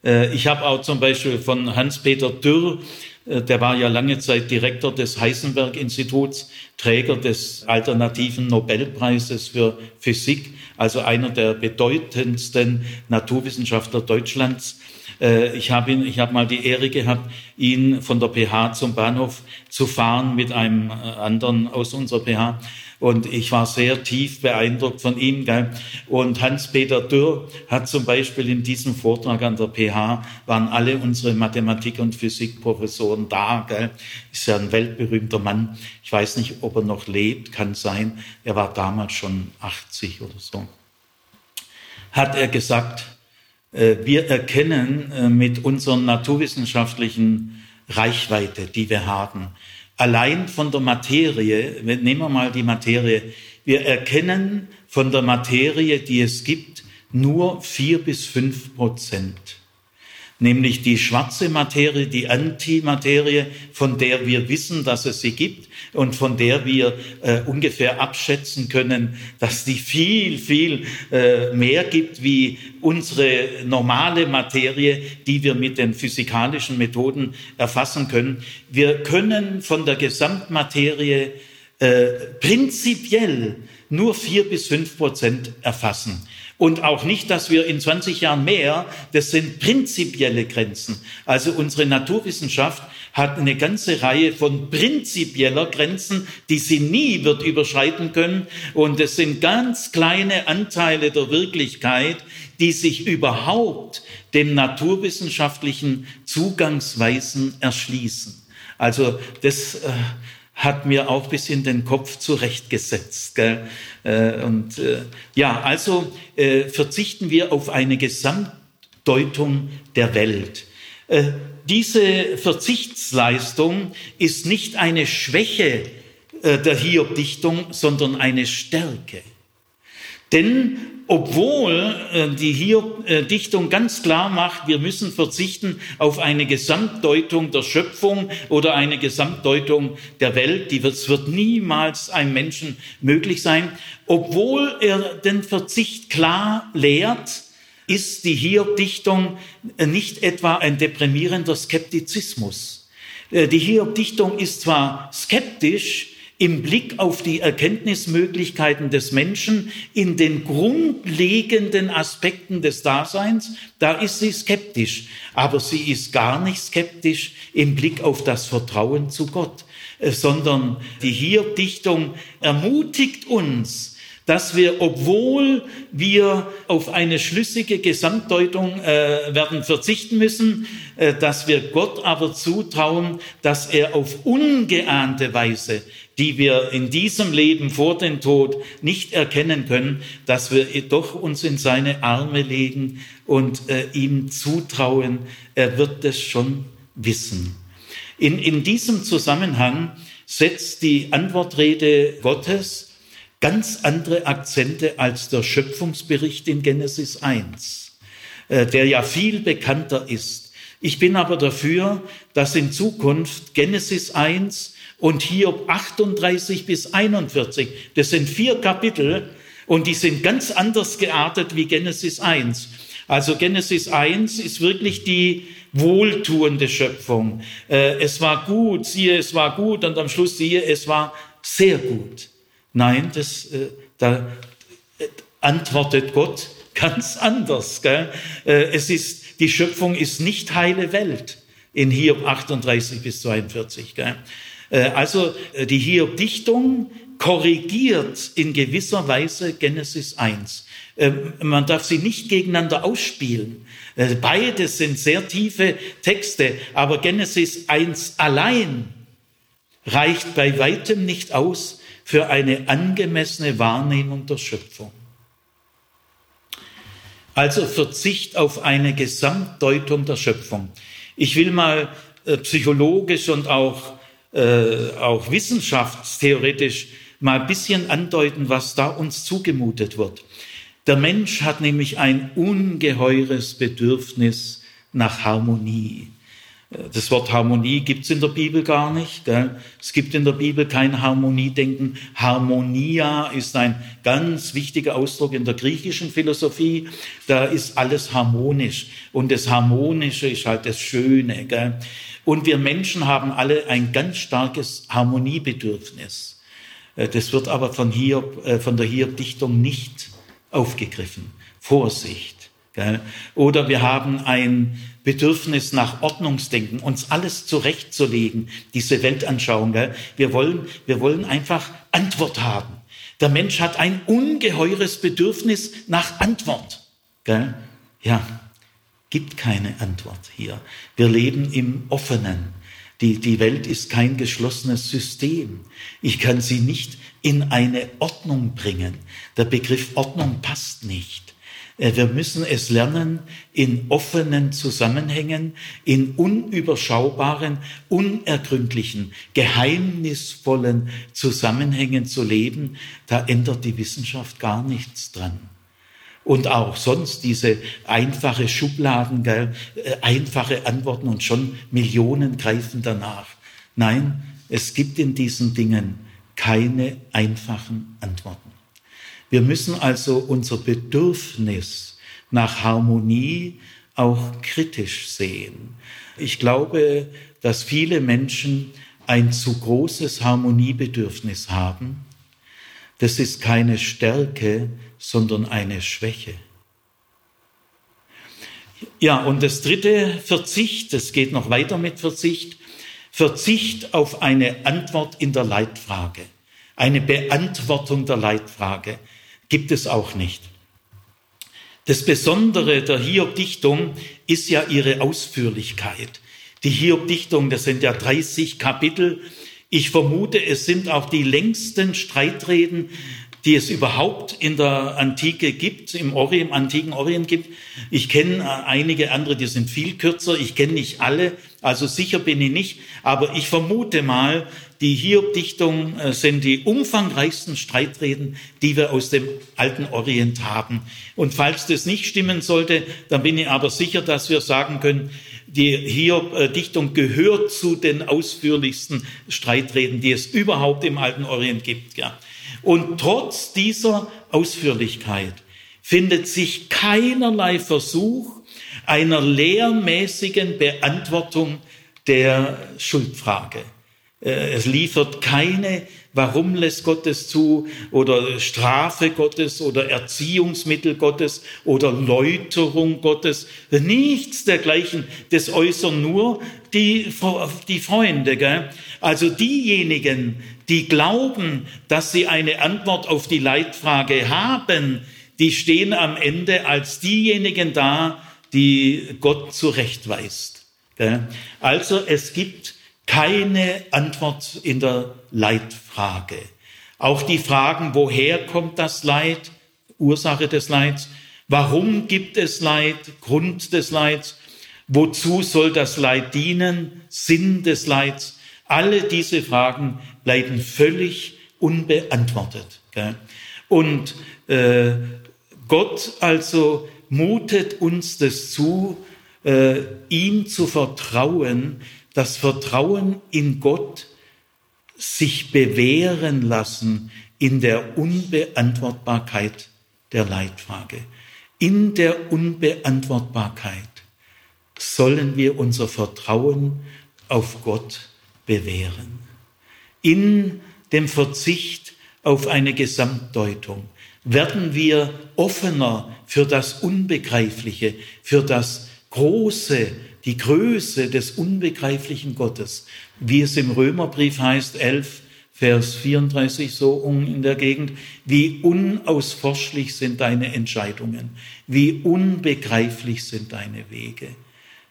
äh, ich habe auch zum Beispiel von Hans-Peter Dürr, äh, der war ja lange Zeit Direktor des Heisenberg-Instituts, Träger des alternativen Nobelpreises für Physik, also einer der bedeutendsten Naturwissenschaftler Deutschlands. Äh, ich habe ihn, ich habe mal die Ehre gehabt, ihn von der PH zum Bahnhof zu fahren mit einem anderen aus unserer PH. Und ich war sehr tief beeindruckt von ihm. Gell? Und Hans-Peter Dürr hat zum Beispiel in diesem Vortrag an der PH, waren alle unsere Mathematik- und Physikprofessoren da. Gell? Ist ja ein weltberühmter Mann. Ich weiß nicht, ob er noch lebt, kann sein. Er war damals schon 80 oder so. Hat er gesagt, äh, wir erkennen äh, mit unseren naturwissenschaftlichen Reichweite, die wir haben, allein von der Materie, nehmen wir mal die Materie, wir erkennen von der Materie, die es gibt, nur vier bis fünf Prozent. Nämlich die schwarze Materie, die Antimaterie, von der wir wissen, dass es sie gibt und von der wir äh, ungefähr abschätzen können, dass die viel, viel äh, mehr gibt wie unsere normale Materie, die wir mit den physikalischen Methoden erfassen können. Wir können von der Gesamtmaterie äh, prinzipiell nur vier bis fünf Prozent erfassen. Und auch nicht, dass wir in 20 Jahren mehr, das sind prinzipielle Grenzen. Also unsere Naturwissenschaft hat eine ganze Reihe von prinzipieller Grenzen, die sie nie wird überschreiten können. Und es sind ganz kleine Anteile der Wirklichkeit, die sich überhaupt den naturwissenschaftlichen Zugangsweisen erschließen. Also das äh, hat mir auch bis in den Kopf zurechtgesetzt. Gell? Äh, und äh, ja, also äh, verzichten wir auf eine Gesamtdeutung der Welt. Äh, diese Verzichtsleistung ist nicht eine Schwäche äh, der Hiob-Dichtung, sondern eine Stärke. Denn obwohl äh, die hier äh, Dichtung ganz klar macht, wir müssen verzichten auf eine Gesamtdeutung der Schöpfung oder eine Gesamtdeutung der Welt, die wird, wird niemals einem Menschen möglich sein, obwohl er den Verzicht klar lehrt, ist die Hiob-Dichtung nicht etwa ein deprimierender Skeptizismus. Äh, die Hiob-Dichtung ist zwar skeptisch, im Blick auf die Erkenntnismöglichkeiten des Menschen in den grundlegenden Aspekten des Daseins, da ist sie skeptisch. Aber sie ist gar nicht skeptisch im Blick auf das Vertrauen zu Gott, äh, sondern die Hier-Dichtung ermutigt uns, dass wir, obwohl wir auf eine schlüssige Gesamtdeutung äh, werden verzichten müssen, äh, dass wir Gott aber zutrauen, dass er auf ungeahnte Weise, die wir in diesem Leben vor dem Tod nicht erkennen können, dass wir doch uns in seine Arme legen und äh, ihm zutrauen, er wird es schon wissen. In, in diesem Zusammenhang setzt die Antwortrede Gottes ganz andere Akzente als der Schöpfungsbericht in Genesis 1, äh, der ja viel bekannter ist. Ich bin aber dafür, dass in Zukunft Genesis 1 und Hiob 38 bis 41, das sind vier Kapitel und die sind ganz anders geartet wie Genesis 1. Also Genesis 1 ist wirklich die wohltuende Schöpfung. Äh, es war gut, siehe, es war gut und am Schluss siehe, es war sehr gut. Nein, das, äh, da äh, antwortet Gott ganz anders. Gell? Äh, es ist, die Schöpfung ist nicht heile Welt in Hiob 38 bis 42. Gell? Äh, also äh, die Hiob-Dichtung korrigiert in gewisser Weise Genesis 1. Ähm, man darf sie nicht gegeneinander ausspielen. Äh, Beide sind sehr tiefe Texte, aber Genesis 1 allein reicht bei weitem nicht aus für eine angemessene Wahrnehmung der Schöpfung. Also Verzicht auf eine Gesamtdeutung der Schöpfung. Ich will mal äh, psychologisch und auch, äh, auch wissenschaftstheoretisch mal ein bisschen andeuten, was da uns zugemutet wird. Der Mensch hat nämlich ein ungeheures Bedürfnis nach Harmonie. Das Wort Harmonie gibt's in der Bibel gar nicht. Gell? Es gibt in der Bibel kein Harmoniedenken. Harmonia ist ein ganz wichtiger Ausdruck in der griechischen Philosophie. Da ist alles harmonisch. Und das Harmonische ist halt das Schöne. Gell? Und wir Menschen haben alle ein ganz starkes Harmoniebedürfnis. Äh, das wird aber von, Hiob, äh, von der Hiob-Dichtung nicht aufgegriffen. Vorsicht. Oder wir haben ein Bedürfnis nach Ordnungsdenken, uns alles zurechtzulegen, diese Weltanschauung. Gell? Wir, wollen, wir wollen einfach Antwort haben. Der Mensch hat ein ungeheures Bedürfnis nach Antwort. Gell? Ja, gibt keine Antwort hier. Wir leben im Offenen. Die, die Welt ist kein geschlossenes System. Ich kann sie nicht in eine Ordnung bringen. Der Begriff Ordnung passt nicht. Äh, wir müssen es lernen, in offenen Zusammenhängen, in unüberschaubaren, unergründlichen, geheimnisvollen Zusammenhängen zu leben. Da ändert die Wissenschaft gar nichts dran. Und auch sonst diese einfache Schubladen, gell, äh, einfache Antworten und schon Millionen greifen danach. Nein, es gibt in diesen Dingen keine einfachen Antworten. Wir müssen also unser Bedürfnis nach Harmonie auch kritisch sehen. Ich glaube, dass viele Menschen ein zu großes Harmoniebedürfnis haben. Das ist keine Stärke, sondern eine Schwäche. Ja, und das dritte, Verzicht, es geht noch weiter mit Verzicht, Verzicht auf eine Antwort in der Leitfrage, eine Beantwortung der Leitfrage gibt es auch nicht. Das Besondere der Hiob-Dichtung ist ja ihre Ausführlichkeit. Die Hiob-Dichtung, das sind ja 30 Kapitel. Ich vermute, es sind auch die längsten Streitreden, die es überhaupt in der Antike gibt, im, Orient, im antiken Orient gibt. Ich kenne äh, einige andere, die sind viel kürzer. Ich kenne nicht alle, also sicher bin ich nicht. Aber ich vermute mal, die Hiob-Dichtung äh, sind die umfangreichsten Streitreden, die wir aus dem alten Orient haben. Und falls das nicht stimmen sollte, dann bin ich aber sicher, dass wir sagen können, die Hiob-Dichtung gehört zu den ausführlichsten Streitreden, die es überhaupt im alten Orient gibt. Ja. Und trotz dieser Ausführlichkeit findet sich keinerlei Versuch einer lehrmäßigen Beantwortung der Schuldfrage. Äh, es liefert keine, warum lässt Gott es zu oder Strafe Gottes oder Erziehungsmittel Gottes oder Läuterung Gottes. Nichts dergleichen. Das äußern nur die, die Freunde. Gell? Also diejenigen, die glauben, dass sie eine Antwort auf die Leitfrage haben, die stehen am Ende als diejenigen da, die Gott zurechtweist. Gell? Also es gibt keine Antwort in der Leitfrage. Auch die Fragen, woher kommt das Leid, Ursache des Leids, warum gibt es Leid, Grund des Leids, wozu soll das Leid dienen, Sinn des Leids, alle diese Fragen bleiben völlig unbeantwortet. Und äh, Gott also mutet uns das zu, äh, ihm zu vertrauen, das Vertrauen in Gott sich bewähren lassen in der Unbeantwortbarkeit der Leitfrage. In der Unbeantwortbarkeit sollen wir unser Vertrauen auf Gott bewähren. In dem Verzicht auf eine Gesamtdeutung werden wir offener für das Unbegreifliche, für das Große, die Größe des unbegreiflichen Gottes, wie es im Römerbrief heißt, 11, Vers 34 so in der Gegend, wie unausforschlich sind deine Entscheidungen, wie unbegreiflich sind deine Wege.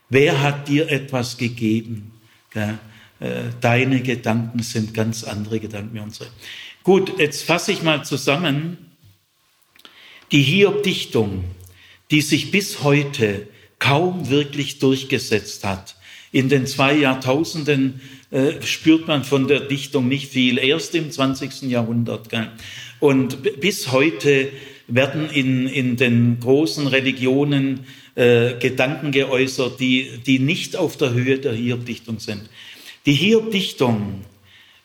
Wer hat dir etwas gegeben? Äh, deine Gedanken sind ganz andere Gedanken wie unsere. Gut, jetzt fasse ich mal zusammen. Die Hiob-Dichtung, die sich bis heute kaum wirklich durchgesetzt hat. In den zwei Jahrtausenden äh, spürt man von der Dichtung nicht viel, erst im 20. Jahrhundert. Gell? Und bis heute werden in, in den großen Religionen äh, Gedanken geäußert, die, die nicht auf der Höhe der Hiob-Dichtung sind. Die Hiob-Dichtung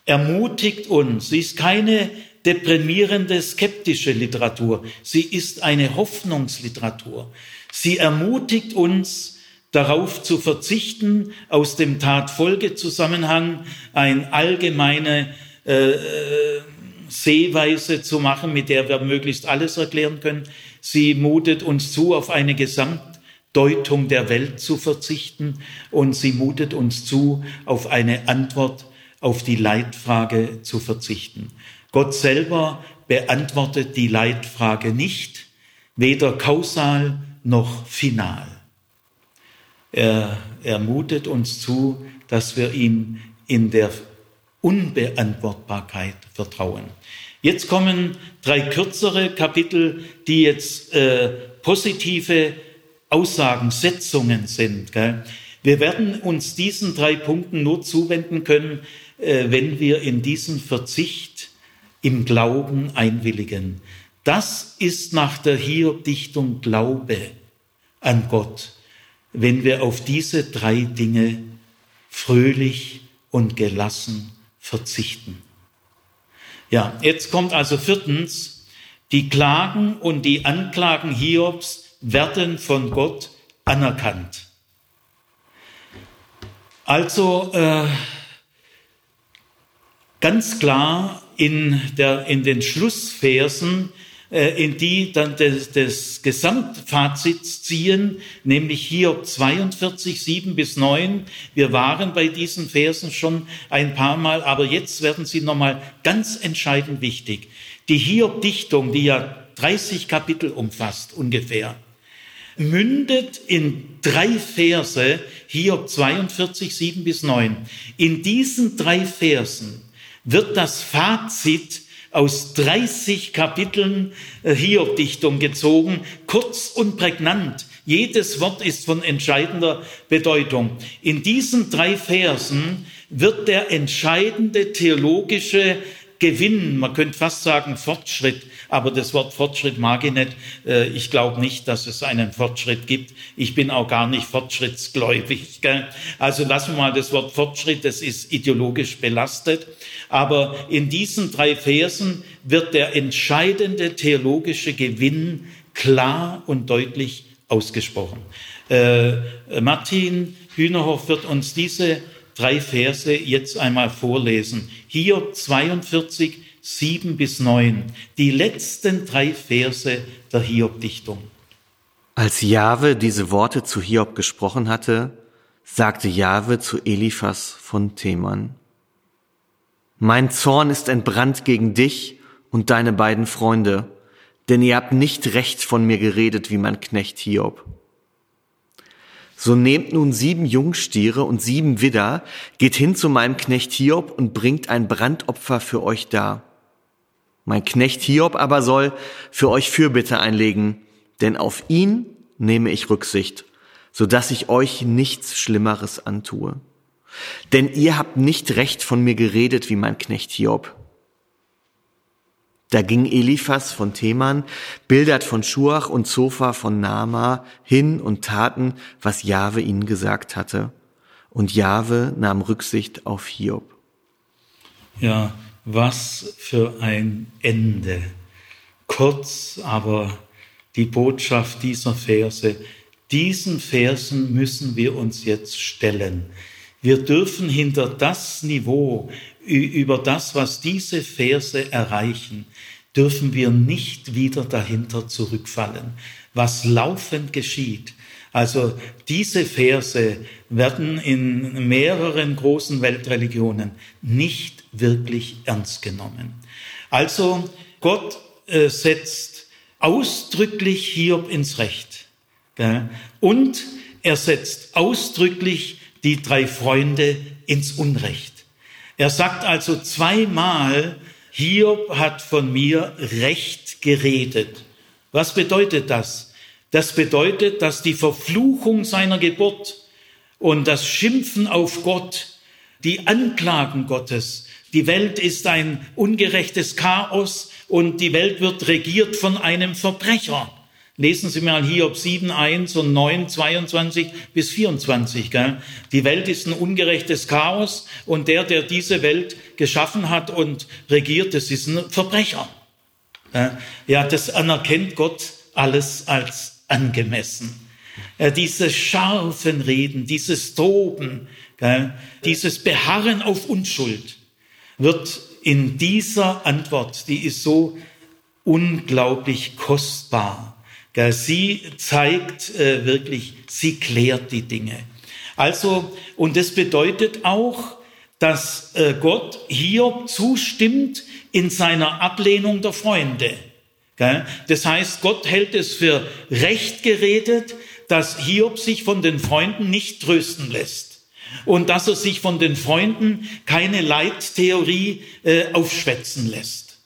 ermutigt uns, sie ist keine deprimierende, skeptische Literatur, sie ist eine Hoffnungsliteratur. Sie ermutigt uns, darauf zu verzichten, aus dem Tat-Folge-Zusammenhang eine allgemeine äh, Sehweise zu machen, mit der wir möglichst alles erklären können. Sie mutet uns zu, auf eine Gesamtdeutung der Welt zu verzichten und sie mutet uns zu, auf eine Antwort auf die Leitfrage zu verzichten. Gott selber beantwortet die Leitfrage nicht, weder kausal noch final. Er ermutet uns zu, dass wir ihm in der Unbeantwortbarkeit vertrauen. Jetzt kommen drei kürzere Kapitel, die jetzt äh, positive Aussagen, Setzungen sind. Gell? Wir werden uns diesen drei Punkten nur zuwenden können, äh, wenn wir in diesen Verzicht im Glauben einwilligen. Das ist nach der Hiob-Dichtung Glaube an Gott wenn wir auf diese drei Dinge fröhlich und gelassen verzichten. Ja, jetzt kommt also viertens, die Klagen und die Anklagen Hiobs werden von Gott anerkannt. Also äh, ganz klar in, der, in den Schlussversen in die dann des, des Gesamtfazits ziehen, nämlich Hiob 42, 7 bis 9. Wir waren bei diesen Versen schon ein paar Mal, aber jetzt werden sie nochmal ganz entscheidend wichtig. Die Hiob-Dichtung, die ja 30 Kapitel umfasst ungefähr, mündet in drei Verse, Hiob 42, 7 bis 9. In diesen drei Versen wird das Fazit aus 30 Kapiteln äh, Hiob-Dichtung gezogen, kurz und prägnant. Jedes Wort ist von entscheidender Bedeutung. In diesen drei Versen wird der entscheidende theologische Gewinn, man könnte fast sagen Fortschritt, aber das Wort Fortschritt mag ich nicht. Äh, ich glaube nicht, dass es einen Fortschritt gibt. Ich bin auch gar nicht fortschrittsgläubig. Also lassen wir mal das Wort Fortschritt, das ist ideologisch belastet. Aber in diesen drei Versen wird der entscheidende theologische Gewinn klar und deutlich ausgesprochen. Äh, Martin Hühnerhoff wird uns diese drei Verse jetzt einmal vorlesen. Hiob 42, 7 bis 9. Die letzten drei Verse der Hiob-Dichtung. Als Jahwe diese Worte zu Hiob gesprochen hatte, sagte Jahwe zu Eliphas von Theman, Mein Zorn ist entbrannt gegen dich und deine beiden Freunde, denn ihr habt nicht recht von mir geredet wie mein Knecht Hiob. So nehmt nun sieben Jungstiere und sieben Widder, geht hin zu meinem Knecht Hiob und bringt ein Brandopfer für euch dar. Mein Knecht Hiob aber soll für euch Fürbitte einlegen, denn auf ihn nehme ich Rücksicht, so dass ich euch nichts Schlimmeres antue. Denn ihr habt nicht recht von mir geredet wie mein Knecht Hiob. Da ging Eliphas von Theman, Bildert von Schuach und Zophar von Nama hin und taten, was Jahwe ihnen gesagt hatte. Und Jahwe nahm Rücksicht auf Hiob. Ja, was für ein Ende. Kurz, aber die Botschaft dieser Verse. Diesen Versen müssen wir uns jetzt stellen. Wir dürfen hinter das Niveau, über das, was diese Verse erreichen, dürfen wir nicht wieder dahinter zurückfallen. Was laufend geschieht, Also diese Verse werden in mehreren großen Weltreligionen nicht wirklich ernst genommen. Also Gott äh, setzt ausdrücklich Hiob ins Recht. Gell? Und er setzt ausdrücklich die drei Freunde ins Unrecht. Er sagt also zweimal, Hiob hat von mir Recht geredet. Was bedeutet das? Das bedeutet, dass die Verfluchung seiner Geburt und das Schimpfen auf Gott, die Anklagen Gottes, die Welt ist ein ungerechtes Chaos und die Welt wird regiert von einem Verbrecher. Lesen Sie mal Hiob 7, 1 und 9, 22 bis 24. Gell? Die Welt ist ein ungerechtes Chaos und der, der diese Welt geschaffen hat und regiert, das ist ein Verbrecher. Ja, das anerkennt Gott alles als angemessen. Diese scharfen Reden, dieses Toben, dieses Beharren auf Unschuld wird in dieser Antwort, die ist so unglaublich kostbar. Sie zeigt äh, wirklich, sie klärt die Dinge. Also, und das bedeutet auch, dass äh, Gott Hiob zustimmt in seiner Ablehnung der Freunde. Das heißt, Gott hält es für recht geredet, dass Hiob sich von den Freunden nicht trösten lässt und dass er sich von den Freunden keine Leittheorie äh, aufschwätzen lässt.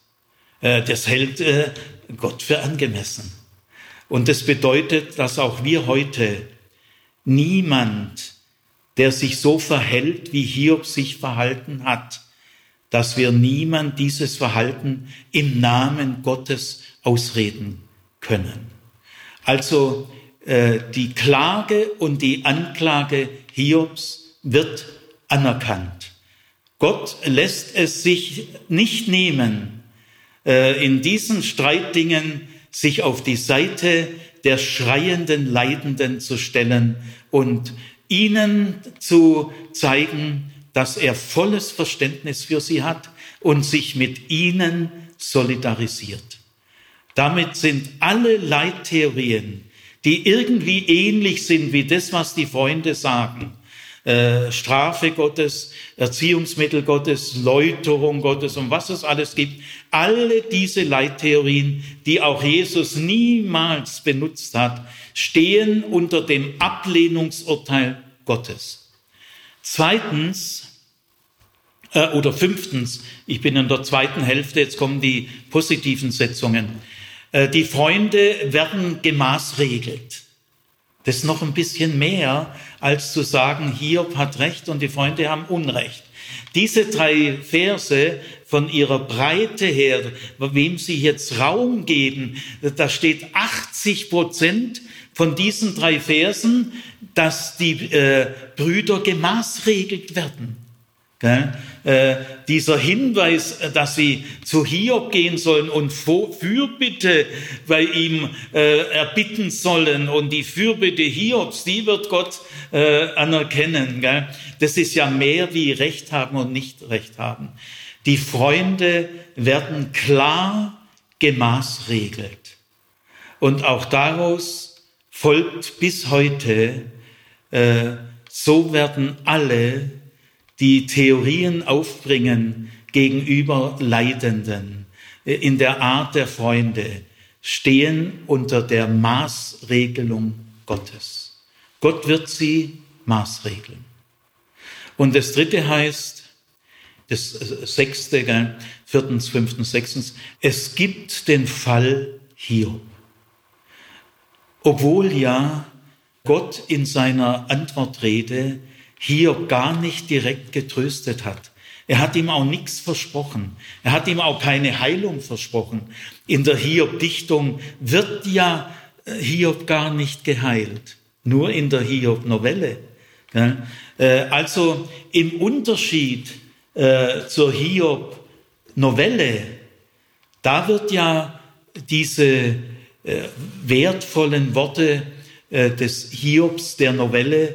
Äh, das hält äh, Gott für angemessen. Und das bedeutet, dass auch wir heute niemand, der sich so verhält, wie Hiob sich verhalten hat, dass wir niemand dieses Verhalten im Namen Gottes ausreden können. Also äh, die Klage und die Anklage Hiobs wird anerkannt. Gott lässt es sich nicht nehmen, äh, in diesen Streitdingen sich auf die Seite der schreienden Leidenden zu stellen und ihnen zu zeigen, dass er volles Verständnis für sie hat und sich mit ihnen solidarisiert. Damit sind alle Leittheorien, die irgendwie ähnlich sind wie das, was die Freunde sagen, äh, Strafe Gottes, Erziehungsmittel Gottes, Läuterung Gottes und was es alles gibt, alle diese Leittheorien, die auch Jesus niemals benutzt hat, stehen unter dem Ablehnungsurteil Gottes. Zweitens, äh, oder fünftens, ich bin in der zweiten Hälfte, jetzt kommen die positiven Setzungen. Äh, die Freunde werden gemaßregelt. Das ist noch ein bisschen mehr, als zu sagen, Hiob hat Recht und die Freunde haben Unrecht. Diese drei Verse von ihrer Breite her, wem sie jetzt Raum geben, da steht 80 Prozent von diesen drei Versen, dass die äh, Brüder gemaßregelt werden. Äh, dieser Hinweis, äh, dass sie zu Hiob gehen sollen und Fürbitte bei ihm äh, erbitten sollen und die Fürbitte Hiobs, die wird Gott äh, anerkennen. Gell? Das ist ja mehr wie Recht haben und nicht Recht haben. Die Freunde werden klar gemaßregelt. Und auch daraus folgt bis heute, äh, so werden alle die Theorien aufbringen gegenüber Leidenden in der Art der Freunde, stehen unter der Maßregelung Gottes. Gott wird sie maßregeln. Und das dritte heißt, das sechste, viertens, fünftens, sechstens, es gibt den Fall Hiob. Obwohl ja Gott in seiner Antwortrede Hiob gar nicht direkt getröstet hat. Er hat ihm auch nichts versprochen. Er hat ihm auch keine Heilung versprochen. In der Hiob-Dichtung wird ja äh, Hiob gar nicht geheilt. Nur in der Hiob-Novelle. Äh, also im Unterschied äh, zur Hiob-Novelle, da wird ja diese wertvollen Worte des Hiobs der Novelle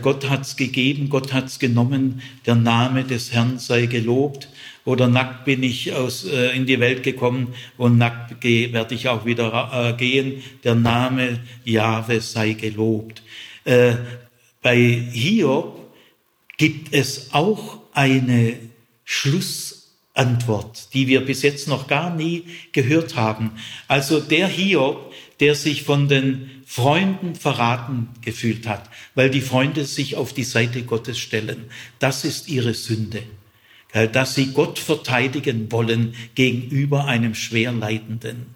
Gott hat's gegeben, Gott hat's genommen, der Name des Herrn sei gelobt. Oder nackt bin ich aus, äh, in die Welt gekommen und nackt werde ich auch wieder äh, gehen. Der Name Jahwe sei gelobt. Äh, bei Hiob gibt es auch eine Schlussantwort, die wir bis jetzt noch gar nie gehört haben. Also der Hiob, der sich von den Freunden verraten gefühlt hat, weil die Freunde sich auf die Seite Gottes stellen. Das ist ihre Sünde, dass sie Gott verteidigen wollen gegenüber einem Schwerleidenden.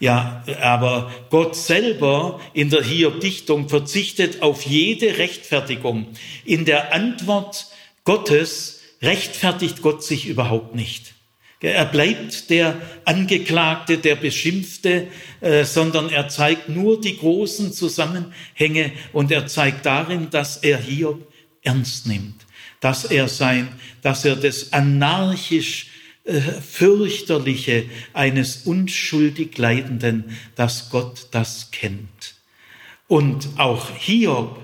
Ja, aber Gott selber in der Hiob-Dichtung verzichtet auf jede Rechtfertigung. In der Antwort Gottes rechtfertigt Gott sich überhaupt nicht. Er bleibt der Angeklagte, der Beschimpfte, äh, sondern er zeigt nur die großen Zusammenhänge und er zeigt darin, dass er Hiob ernst nimmt, dass er sein, dass er das anarchisch äh, fürchterliche eines unschuldig Leidenden, dass Gott das kennt. Und auch Hiob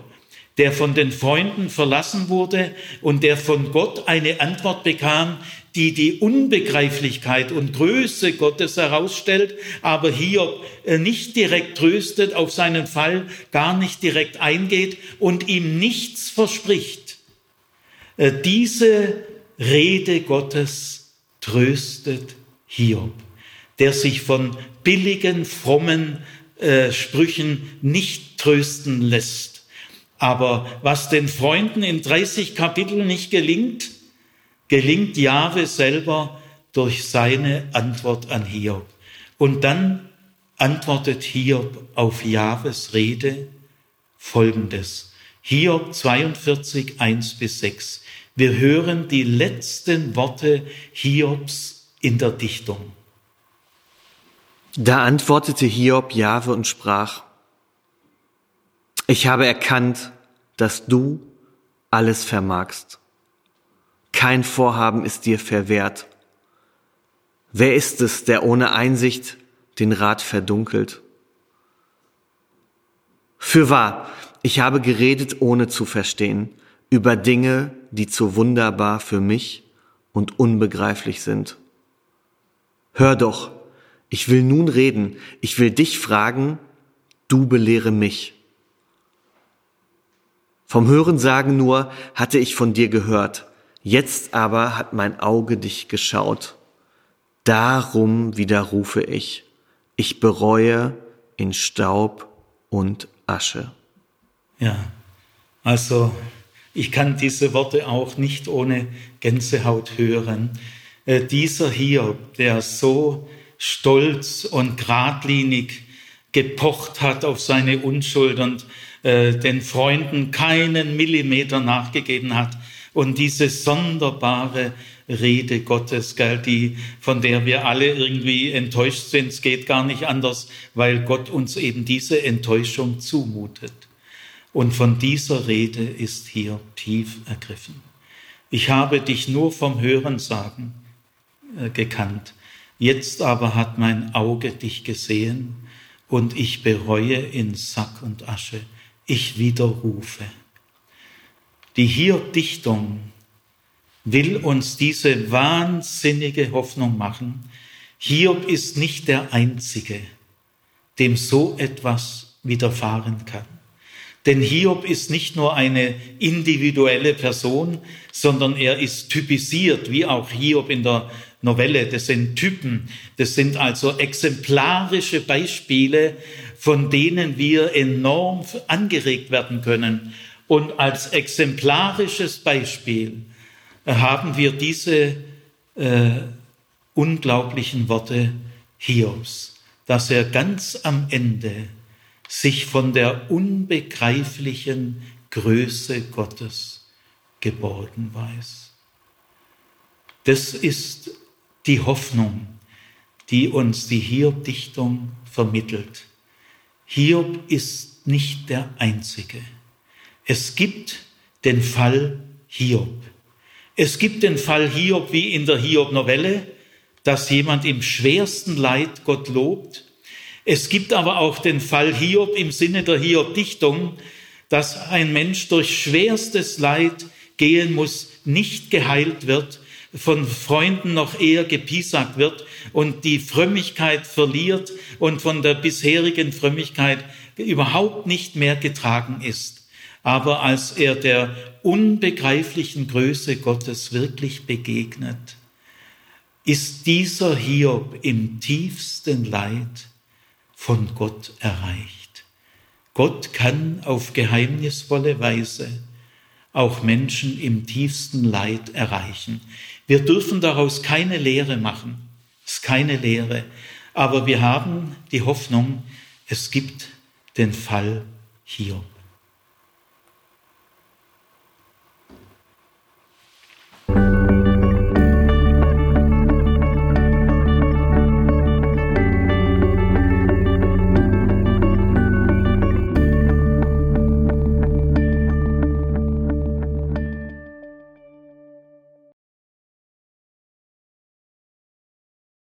der von den Freunden verlassen wurde und der von Gott eine Antwort bekam, die die Unbegreiflichkeit und Größe Gottes herausstellt, aber Hiob äh, nicht direkt tröstet, auf seinen Fall gar nicht direkt eingeht und ihm nichts verspricht. Äh, diese Rede Gottes tröstet Hiob, der sich von billigen, frommen äh, Sprüchen nicht trösten lässt. Aber was den Freunden in 30 Kapiteln nicht gelingt, gelingt Jahwe selber durch seine Antwort an Hiob. Und dann antwortet Hiob auf Jahwes Rede folgendes. Hiob 42, 1 bis 6. Wir hören die letzten Worte Hiobs in der Dichtung. Da antwortete Hiob Jahwe und sprach, ich habe erkannt, dass du alles vermagst kein Vorhaben ist dir verwehrt. Wer ist es, der ohne Einsicht den Rat verdunkelt? Fürwahr, ich habe geredet, ohne zu verstehen, über Dinge, die zu wunderbar für mich und unbegreiflich sind. Hör doch, ich will nun reden, ich will dich fragen, du belehre mich. Vom Hörensagen nur hatte ich von dir gehört, Jetzt aber hat mein Auge dich geschaut. Darum widerrufe ich. Ich bereue in Staub und Asche. Ja, also ich kann diese Worte auch nicht ohne Gänsehaut hören. Äh, dieser Hiob, der so stolz und geradlinig gepocht hat auf seine Unschuld und äh, den Freunden keinen Millimeter nachgegeben hat, und diese sonderbare Rede Gottes, gell, die, von der wir alle irgendwie enttäuscht sind. Es geht gar nicht anders, weil Gott uns eben diese Enttäuschung zumutet. Und von dieser Rede ist hier tief ergriffen. Ich habe dich nur vom Hörensagen äh, gekannt. Jetzt aber hat mein Auge dich gesehen und ich bereue in Sack und Asche. Ich widerrufe. Die Hiob-Dichtung will uns diese wahnsinnige Hoffnung machen. Hiob ist nicht der Einzige, dem so etwas widerfahren kann. Denn Hiob ist nicht nur eine individuelle Person, sondern er ist typisiert, wie auch Hiob in der Novelle. Das sind Typen, das sind also exemplarische Beispiele, von denen wir enorm angeregt werden können und als exemplarisches Beispiel haben wir diese äh, unglaublichen Worte Hiobs, dass er ganz am Ende sich von der unbegreiflichen Größe Gottes geborgen weiß. Das ist die Hoffnung, die uns die Hiob-Dichtung vermittelt. Hiob ist nicht der Einzige. Es gibt den Fall Hiob. Es gibt den Fall Hiob wie in der Hiob-Novelle, dass jemand im schwersten Leid Gott lobt. Es gibt aber auch den Fall Hiob im Sinne der Hiob-Dichtung, dass ein Mensch durch schwerstes Leid gehen muss, nicht geheilt wird, von Freunden noch eher gepiesackt wird und die Frömmigkeit verliert und von der bisherigen Frömmigkeit überhaupt nicht mehr getragen ist. Aber als er der unbegreiflichen Größe Gottes wirklich begegnet, ist dieser Hiob im tiefsten Leid von Gott erreicht. Gott kann auf geheimnisvolle Weise auch Menschen im tiefsten Leid erreichen. Wir dürfen daraus keine Lehre machen. Es ist keine Lehre. Aber wir haben die Hoffnung, es gibt den Fall Hiob.